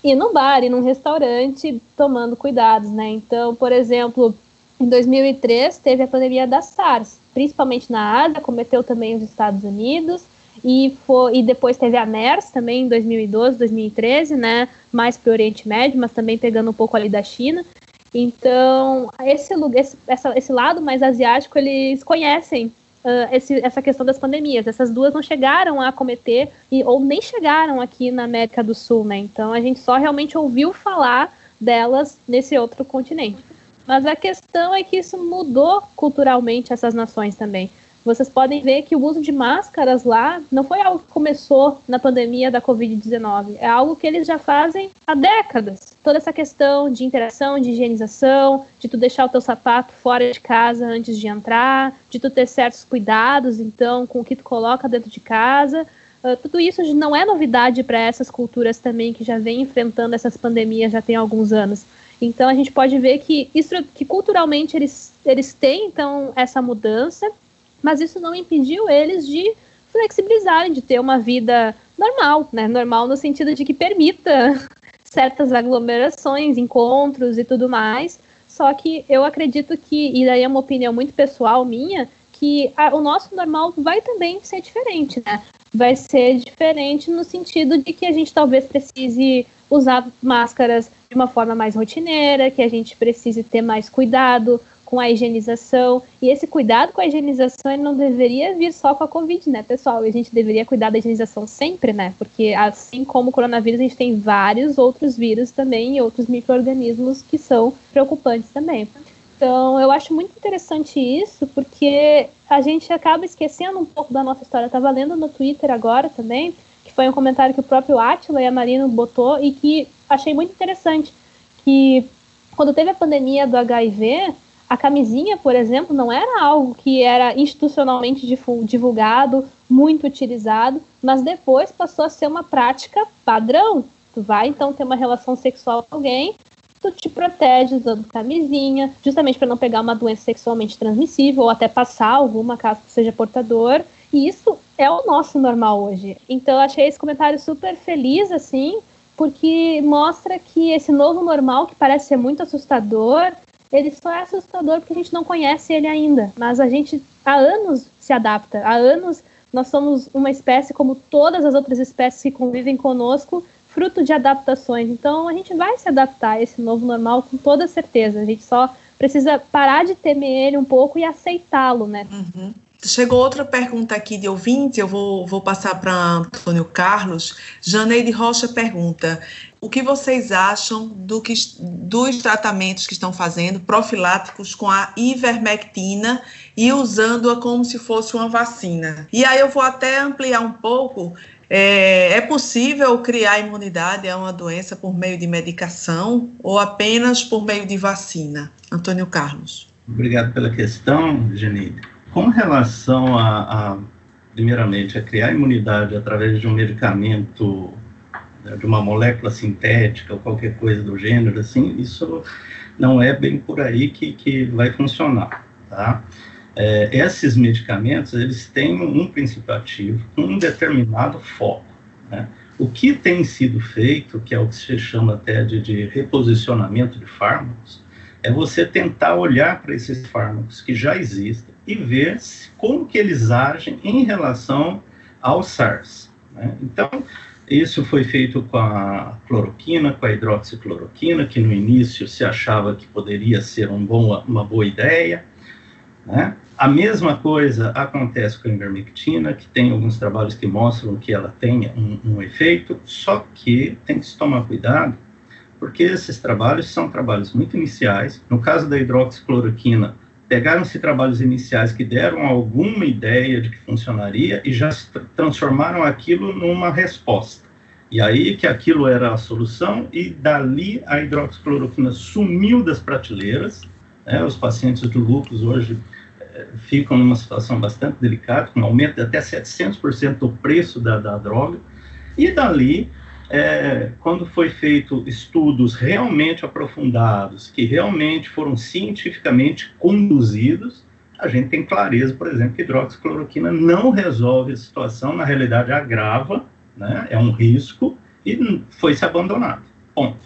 ir no bar, ir num restaurante, tomando cuidados, né? Então, por exemplo, em 2003 teve a pandemia da SARS, principalmente na Ásia, cometeu também os Estados Unidos, e, foi, e depois teve a MERS também em 2012, 2013, né? Mais para o Oriente Médio, mas também pegando um pouco ali da China. Então, esse, esse, essa, esse lado mais asiático, eles conhecem uh, esse, essa questão das pandemias. Essas duas não chegaram a cometer, e, ou nem chegaram aqui na América do Sul, né? Então, a gente só realmente ouviu falar delas nesse outro continente. Mas a questão é que isso mudou culturalmente essas nações também vocês podem ver que o uso de máscaras lá não foi algo que começou na pandemia da Covid-19, é algo que eles já fazem há décadas. Toda essa questão de interação, de higienização, de tu deixar o teu sapato fora de casa antes de entrar, de tu ter certos cuidados, então, com o que tu coloca dentro de casa. Uh, tudo isso não é novidade para essas culturas também que já vêm enfrentando essas pandemias já tem alguns anos. Então a gente pode ver que, que culturalmente eles, eles têm então essa mudança mas isso não impediu eles de flexibilizarem, de ter uma vida normal, né? Normal no sentido de que permita certas aglomerações, encontros e tudo mais. Só que eu acredito que, e daí é uma opinião muito pessoal minha, que a, o nosso normal vai também ser diferente, né? Vai ser diferente no sentido de que a gente talvez precise usar máscaras de uma forma mais rotineira, que a gente precise ter mais cuidado com a higienização. E esse cuidado com a higienização não deveria vir só com a Covid, né, pessoal? A gente deveria cuidar da higienização sempre, né? Porque assim como o coronavírus, a gente tem vários outros vírus também e outros micro-organismos que são preocupantes também. Então, eu acho muito interessante isso, porque a gente acaba esquecendo um pouco da nossa história. Estava lendo no Twitter agora também, que foi um comentário que o próprio Atila e a Marina botou e que achei muito interessante, que quando teve a pandemia do HIV, a camisinha, por exemplo, não era algo que era institucionalmente divulgado, muito utilizado, mas depois passou a ser uma prática padrão. Tu vai então ter uma relação sexual com alguém, tu te protege usando camisinha, justamente para não pegar uma doença sexualmente transmissível ou até passar alguma caso que seja portador. E isso é o nosso normal hoje. Então eu achei esse comentário super feliz assim, porque mostra que esse novo normal que parece ser muito assustador, ele só é assustador porque a gente não conhece ele ainda. Mas a gente há anos se adapta. Há anos nós somos uma espécie como todas as outras espécies que convivem conosco, fruto de adaptações. Então a gente vai se adaptar a esse novo normal com toda certeza. A gente só precisa parar de temer ele um pouco e aceitá-lo, né? Uhum. Chegou outra pergunta aqui de ouvinte, eu vou, vou passar para Antônio Carlos. Janeide Rocha pergunta: o que vocês acham do que, dos tratamentos que estão fazendo profiláticos com a ivermectina e usando-a como se fosse uma vacina? E aí eu vou até ampliar um pouco. É, é possível criar imunidade a uma doença por meio de medicação ou apenas por meio de vacina? Antônio Carlos. Obrigado pela questão, Genide. Com relação a, a, primeiramente, a criar imunidade através de um medicamento, né, de uma molécula sintética ou qualquer coisa do gênero, assim, isso não é bem por aí que, que vai funcionar, tá? É, esses medicamentos, eles têm um princípio ativo, um determinado foco, né? O que tem sido feito, que é o que se chama até de, de reposicionamento de fármacos, é você tentar olhar para esses fármacos que já existem e ver como que eles agem em relação ao SARS. Né? Então, isso foi feito com a cloroquina, com a hidroxicloroquina, que no início se achava que poderia ser um bom, uma boa ideia, Né? A mesma coisa acontece com a ivermectina, que tem alguns trabalhos que mostram que ela tem um, um efeito, só que tem que se tomar cuidado, porque esses trabalhos são trabalhos muito iniciais. No caso da hidroxicloroquina, pegaram-se trabalhos iniciais que deram alguma ideia de que funcionaria e já transformaram aquilo numa resposta. E aí que aquilo era a solução, e dali a hidroxicloroquina sumiu das prateleiras. Né? Os pacientes do lúpus hoje é, ficam numa situação bastante delicada, com um aumento de até 700% do preço da, da droga. E dali, é, quando foi feito estudos realmente aprofundados, que realmente foram cientificamente conduzidos, a gente tem clareza, por exemplo, que hidroxicloroquina não resolve a situação, na realidade agrava né? é um risco, e foi se abandonado. Bom,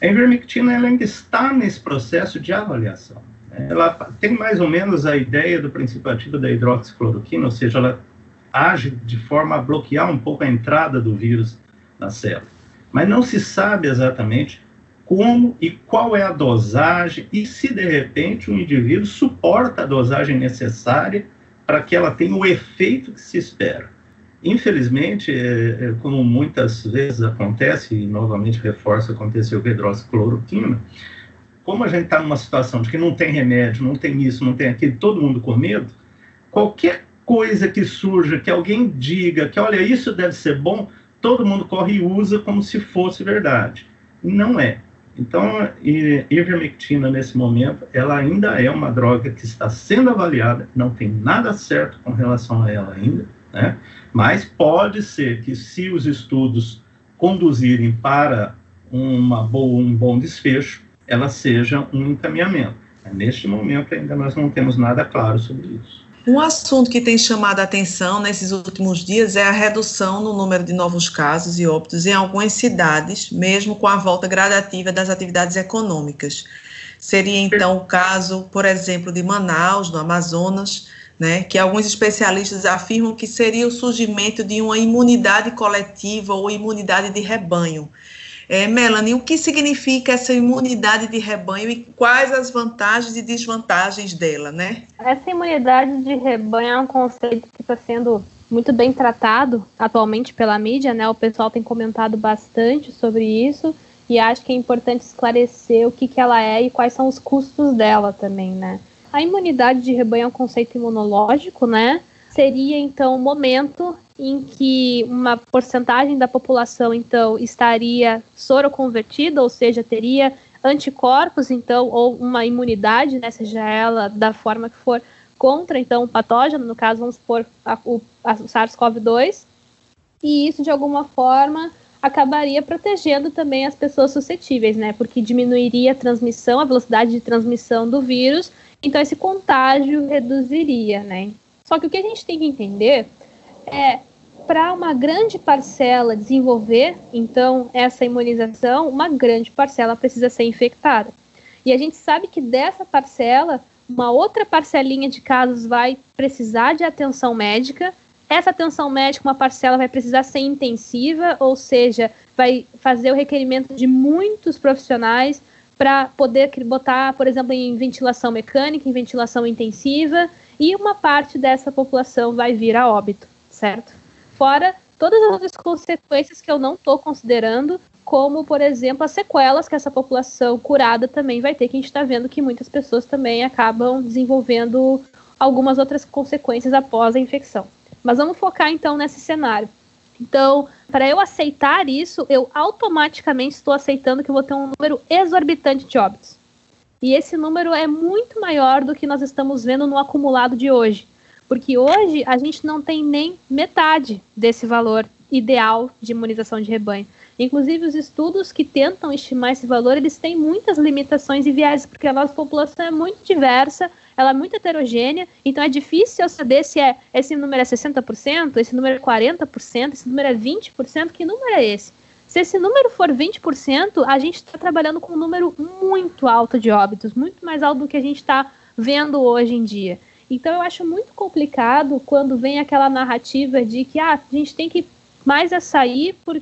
a ivermectina ela ainda está nesse processo de avaliação. Né? Ela tem mais ou menos a ideia do princípio ativo da hidroxicloroquina, ou seja, ela age de forma a bloquear um pouco a entrada do vírus na célula. Mas não se sabe exatamente como e qual é a dosagem e se de repente o indivíduo suporta a dosagem necessária para que ela tenha o efeito que se espera. Infelizmente, é, é, como muitas vezes acontece, e novamente reforço, aconteceu com hidroxicloroquina, como a gente está numa situação de que não tem remédio, não tem isso, não tem aquilo, todo mundo com medo, qualquer coisa que surja, que alguém diga que, olha, isso deve ser bom, todo mundo corre e usa como se fosse verdade. Não é. Então, ivermectina, nesse momento, ela ainda é uma droga que está sendo avaliada, não tem nada certo com relação a ela ainda, né? Mas pode ser que, se os estudos conduzirem para uma boa, um bom desfecho, ela seja um encaminhamento. Neste momento, ainda nós não temos nada claro sobre isso. Um assunto que tem chamado a atenção nesses últimos dias é a redução no número de novos casos e óbitos em algumas cidades, mesmo com a volta gradativa das atividades econômicas. Seria então o caso, por exemplo, de Manaus, no Amazonas, né, que alguns especialistas afirmam que seria o surgimento de uma imunidade coletiva ou imunidade de rebanho. É, Melanie, o que significa essa imunidade de rebanho e quais as vantagens e desvantagens dela, né? Essa imunidade de rebanho é um conceito que está sendo muito bem tratado atualmente pela mídia, né? O pessoal tem comentado bastante sobre isso e acho que é importante esclarecer o que, que ela é e quais são os custos dela também, né? A imunidade de rebanho é um conceito imunológico, né? Seria então o momento em que uma porcentagem da população então estaria soroconvertida, ou seja, teria anticorpos, então, ou uma imunidade, né, seja ela da forma que for, contra então o patógeno, no caso vamos supor a, o, a SARS-CoV-2, e isso de alguma forma acabaria protegendo também as pessoas suscetíveis, né? Porque diminuiria a transmissão, a velocidade de transmissão do vírus então esse contágio reduziria, né? Só que o que a gente tem que entender é para uma grande parcela desenvolver, então, essa imunização, uma grande parcela precisa ser infectada. E a gente sabe que dessa parcela, uma outra parcelinha de casos vai precisar de atenção médica. Essa atenção médica, uma parcela vai precisar ser intensiva, ou seja, vai fazer o requerimento de muitos profissionais, para poder botar, por exemplo, em ventilação mecânica, em ventilação intensiva, e uma parte dessa população vai vir a óbito, certo? Fora todas as outras consequências que eu não estou considerando, como, por exemplo, as sequelas que essa população curada também vai ter, que a gente está vendo que muitas pessoas também acabam desenvolvendo algumas outras consequências após a infecção. Mas vamos focar então nesse cenário. Então, para eu aceitar isso, eu automaticamente estou aceitando que eu vou ter um número exorbitante de óbitos. E esse número é muito maior do que nós estamos vendo no acumulado de hoje. Porque hoje a gente não tem nem metade desse valor ideal de imunização de rebanho. Inclusive, os estudos que tentam estimar esse valor, eles têm muitas limitações e viés, porque a nossa população é muito diversa, ela é muito heterogênea, então é difícil saber se é esse número é 60%, esse número é 40%, esse número é 20%, que número é esse? Se esse número for 20%, a gente está trabalhando com um número muito alto de óbitos, muito mais alto do que a gente está vendo hoje em dia. Então eu acho muito complicado quando vem aquela narrativa de que ah, a gente tem que mais é sair por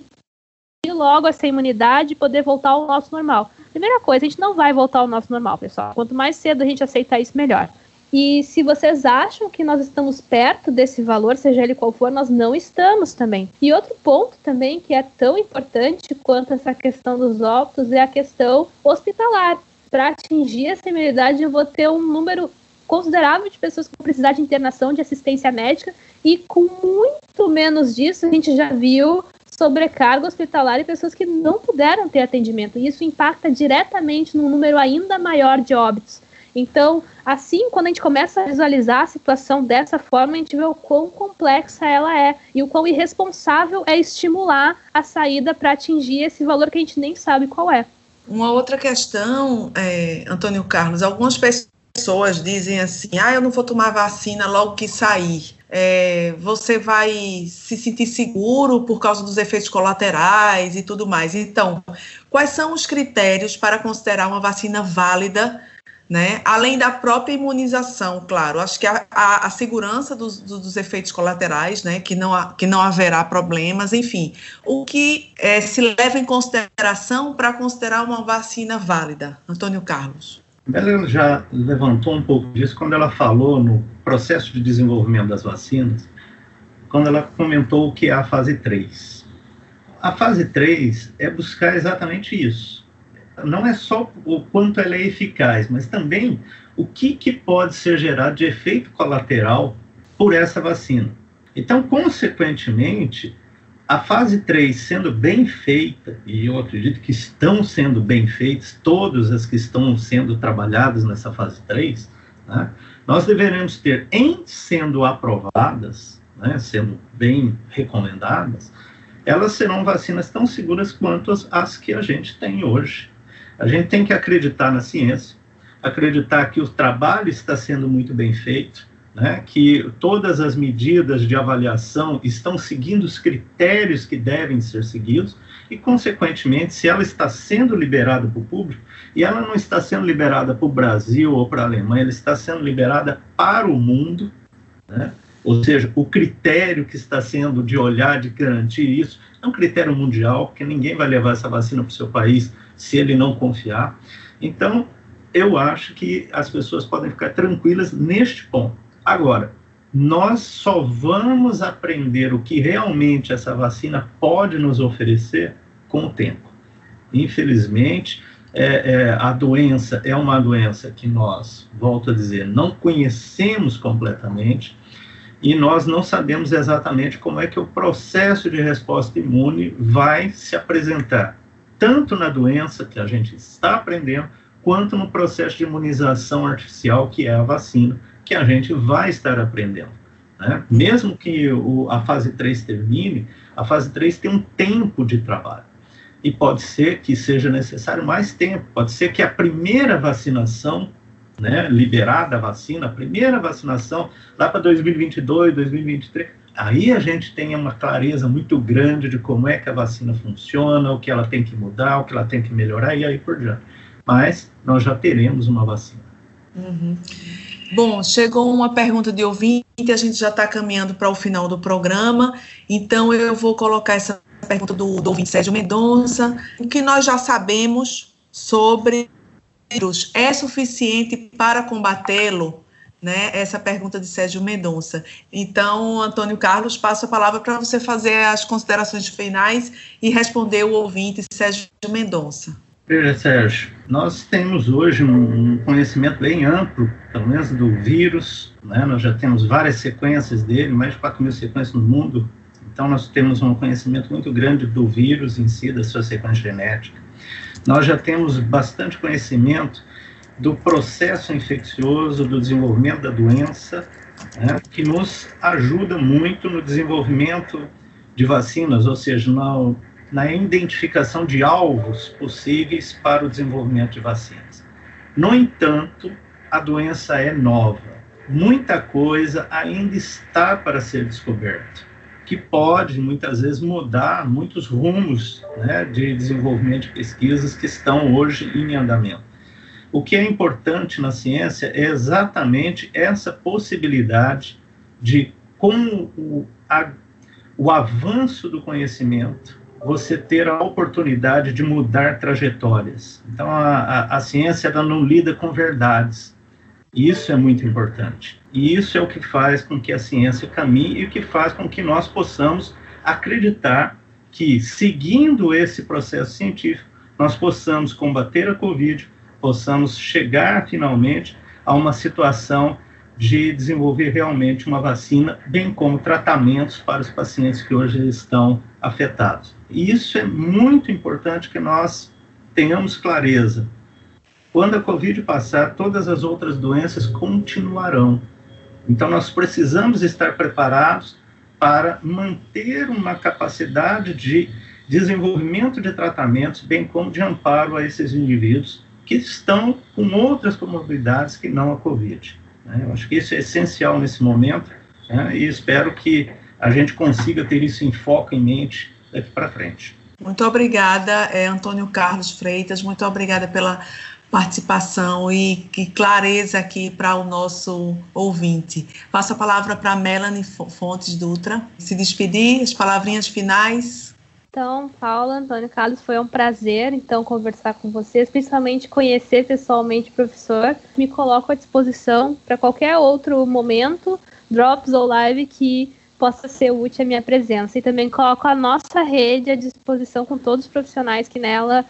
logo essa imunidade poder voltar ao nosso normal. Primeira coisa, a gente não vai voltar ao nosso normal, pessoal. Quanto mais cedo a gente aceitar isso, melhor. E se vocês acham que nós estamos perto desse valor, seja ele qual for, nós não estamos também. E outro ponto também que é tão importante quanto essa questão dos óbitos é a questão hospitalar. Para atingir essa imunidade, eu vou ter um número considerável de pessoas que vão precisar de internação, de assistência médica, e com muito menos disso, a gente já viu sobrecarga hospitalar e pessoas que não puderam ter atendimento. E isso impacta diretamente num número ainda maior de óbitos. Então, assim, quando a gente começa a visualizar a situação dessa forma, a gente vê o quão complexa ela é e o quão irresponsável é estimular a saída para atingir esse valor que a gente nem sabe qual é. Uma outra questão, é, Antônio Carlos, algumas pessoas dizem assim: ah, eu não vou tomar vacina logo que sair. É, você vai se sentir seguro por causa dos efeitos colaterais e tudo mais. Então, quais são os critérios para considerar uma vacina válida né? Além da própria imunização, claro. Acho que a, a, a segurança dos, dos, efeitos colaterais, né? Que não, que não haverá problemas, enfim. O que é, se leva em consideração para considerar uma vacina válida? Antônio Carlos. Ela já levantou um pouco disso quando ela falou no processo de desenvolvimento das vacinas, quando ela comentou o que é a fase 3. A fase 3 é buscar exatamente isso não é só o quanto ela é eficaz, mas também o que, que pode ser gerado de efeito colateral por essa vacina. Então, consequentemente, a fase 3 sendo bem feita, e eu acredito que estão sendo bem feitas, todas as que estão sendo trabalhadas nessa fase 3, né, nós deveremos ter, em sendo aprovadas, né, sendo bem recomendadas, elas serão vacinas tão seguras quanto as, as que a gente tem hoje. A gente tem que acreditar na ciência, acreditar que o trabalho está sendo muito bem feito, né, que todas as medidas de avaliação estão seguindo os critérios que devem ser seguidos e, consequentemente, se ela está sendo liberada para o público, e ela não está sendo liberada para o Brasil ou para a Alemanha, ela está sendo liberada para o mundo, né, ou seja, o critério que está sendo de olhar, de garantir isso, é um critério mundial, porque ninguém vai levar essa vacina para o seu país se ele não confiar. Então, eu acho que as pessoas podem ficar tranquilas neste ponto. Agora, nós só vamos aprender o que realmente essa vacina pode nos oferecer com o tempo. Infelizmente, é, é, a doença é uma doença que nós, volto a dizer, não conhecemos completamente e nós não sabemos exatamente como é que o processo de resposta imune vai se apresentar tanto na doença que a gente está aprendendo, quanto no processo de imunização artificial, que é a vacina, que a gente vai estar aprendendo. Né? Mesmo que o, a fase 3 termine, a fase 3 tem um tempo de trabalho. E pode ser que seja necessário mais tempo, pode ser que a primeira vacinação, né, liberada a vacina, a primeira vacinação, lá para 2022, 2023, aí a gente tem uma clareza muito grande de como é que a vacina funciona, o que ela tem que mudar, o que ela tem que melhorar e aí por diante. Mas nós já teremos uma vacina. Uhum. Bom, chegou uma pergunta de ouvinte, a gente já está caminhando para o final do programa, então eu vou colocar essa pergunta do, do ouvinte Sérgio Mendonça. O que nós já sabemos sobre vírus é suficiente para combatê-lo? né, essa pergunta de Sérgio Mendonça. Então, Antônio Carlos, passo a palavra para você fazer as considerações finais e responder o ouvinte Sérgio Mendonça. Veja, Sérgio, nós temos hoje um conhecimento bem amplo, pelo menos do vírus, né? nós já temos várias sequências dele, mais de 4 mil sequências no mundo, então nós temos um conhecimento muito grande do vírus em si, da sua sequência genética. Nós já temos bastante conhecimento do processo infeccioso, do desenvolvimento da doença, né, que nos ajuda muito no desenvolvimento de vacinas, ou seja, na, na identificação de alvos possíveis para o desenvolvimento de vacinas. No entanto, a doença é nova. Muita coisa ainda está para ser descoberta, que pode muitas vezes mudar muitos rumos né, de desenvolvimento de pesquisas que estão hoje em andamento. O que é importante na ciência é exatamente essa possibilidade de, com o, a, o avanço do conhecimento, você ter a oportunidade de mudar trajetórias. Então, a, a, a ciência ela não lida com verdades, Isso é muito importante. E isso é o que faz com que a ciência caminhe e o que faz com que nós possamos acreditar que, seguindo esse processo científico, nós possamos combater a Covid, possamos chegar finalmente a uma situação de desenvolver realmente uma vacina, bem como tratamentos para os pacientes que hoje estão afetados. E isso é muito importante que nós tenhamos clareza. Quando a Covid passar, todas as outras doenças continuarão. Então, nós precisamos estar preparados para manter uma capacidade de desenvolvimento de tratamentos, bem como de amparo a esses indivíduos que estão com outras comorbidades que não a Covid. Né? Eu acho que isso é essencial nesse momento né? e espero que a gente consiga ter isso em foco, em mente, daqui para frente. Muito obrigada, é, Antônio Carlos Freitas, muito obrigada pela participação e, e clareza aqui para o nosso ouvinte. Passo a palavra para Melanie Fontes Dutra. Se despedir, as palavrinhas finais. Então, Paula, Antônio Carlos, foi um prazer então conversar com vocês, principalmente conhecer pessoalmente o professor. Me coloco à disposição para qualquer outro momento, drops ou live que possa ser útil a minha presença. E também coloco a nossa rede à disposição com todos os profissionais que nela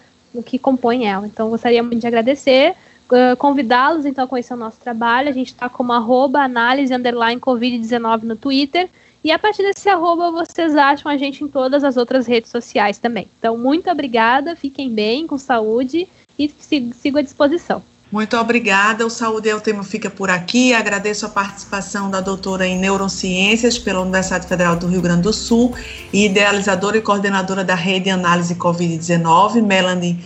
que compõe ela. Então, gostaria muito de agradecer, uh, convidá-los então a conhecer o nosso trabalho. A gente está como arroba análise underline Covid-19 no Twitter. E a partir desse arroba vocês acham a gente em todas as outras redes sociais também. Então, muito obrigada, fiquem bem, com saúde e sigo à disposição. Muito obrigada. O Saúde é o Tema fica por aqui. Agradeço a participação da doutora em Neurociências pela Universidade Federal do Rio Grande do Sul e idealizadora e coordenadora da Rede Análise Covid-19, Melanie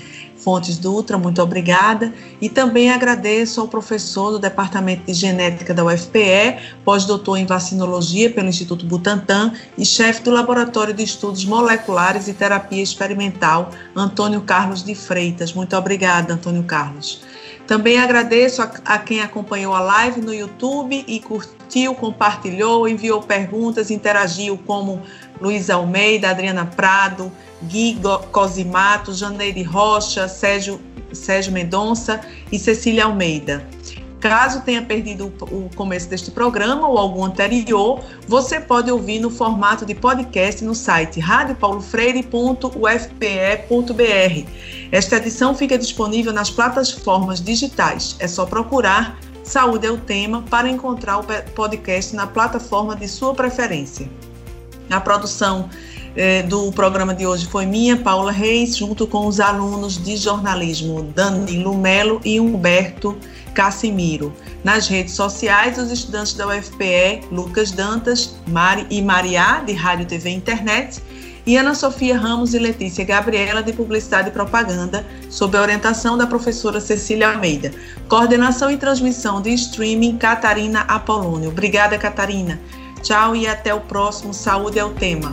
Fontes Dutra, muito obrigada. E também agradeço ao professor do Departamento de Genética da UFPE, pós-doutor em Vacinologia pelo Instituto Butantan e chefe do Laboratório de Estudos Moleculares e Terapia Experimental, Antônio Carlos de Freitas. Muito obrigada, Antônio Carlos. Também agradeço a, a, quem acompanhou a live no YouTube e curtiu, compartilhou, enviou perguntas, interagiu, como Luiz Almeida, Adriana Prado, Gui Cosimato, Janeire Rocha, Sérgio, Sérgio Mendonça e Cecília Almeida. Caso tenha perdido o começo deste programa ou algum anterior, você pode ouvir no formato de podcast no site radiopaulofreire.ufpe.br. Esta edição fica disponível nas plataformas digitais. É só procurar Saúde é o tema para encontrar o podcast na plataforma de sua preferência. A produção eh, do programa de hoje foi minha, Paula Reis, junto com os alunos de jornalismo Danilo Melo e Humberto Cassimiro. Nas redes sociais, os estudantes da UFPE, Lucas Dantas Mari e Mariá, de Rádio TV e Internet, e Ana Sofia Ramos e Letícia Gabriela, de Publicidade e Propaganda, sob a orientação da professora Cecília Almeida. Coordenação e transmissão de streaming, Catarina Apolônio. Obrigada, Catarina. Tchau e até o próximo Saúde é o Tema.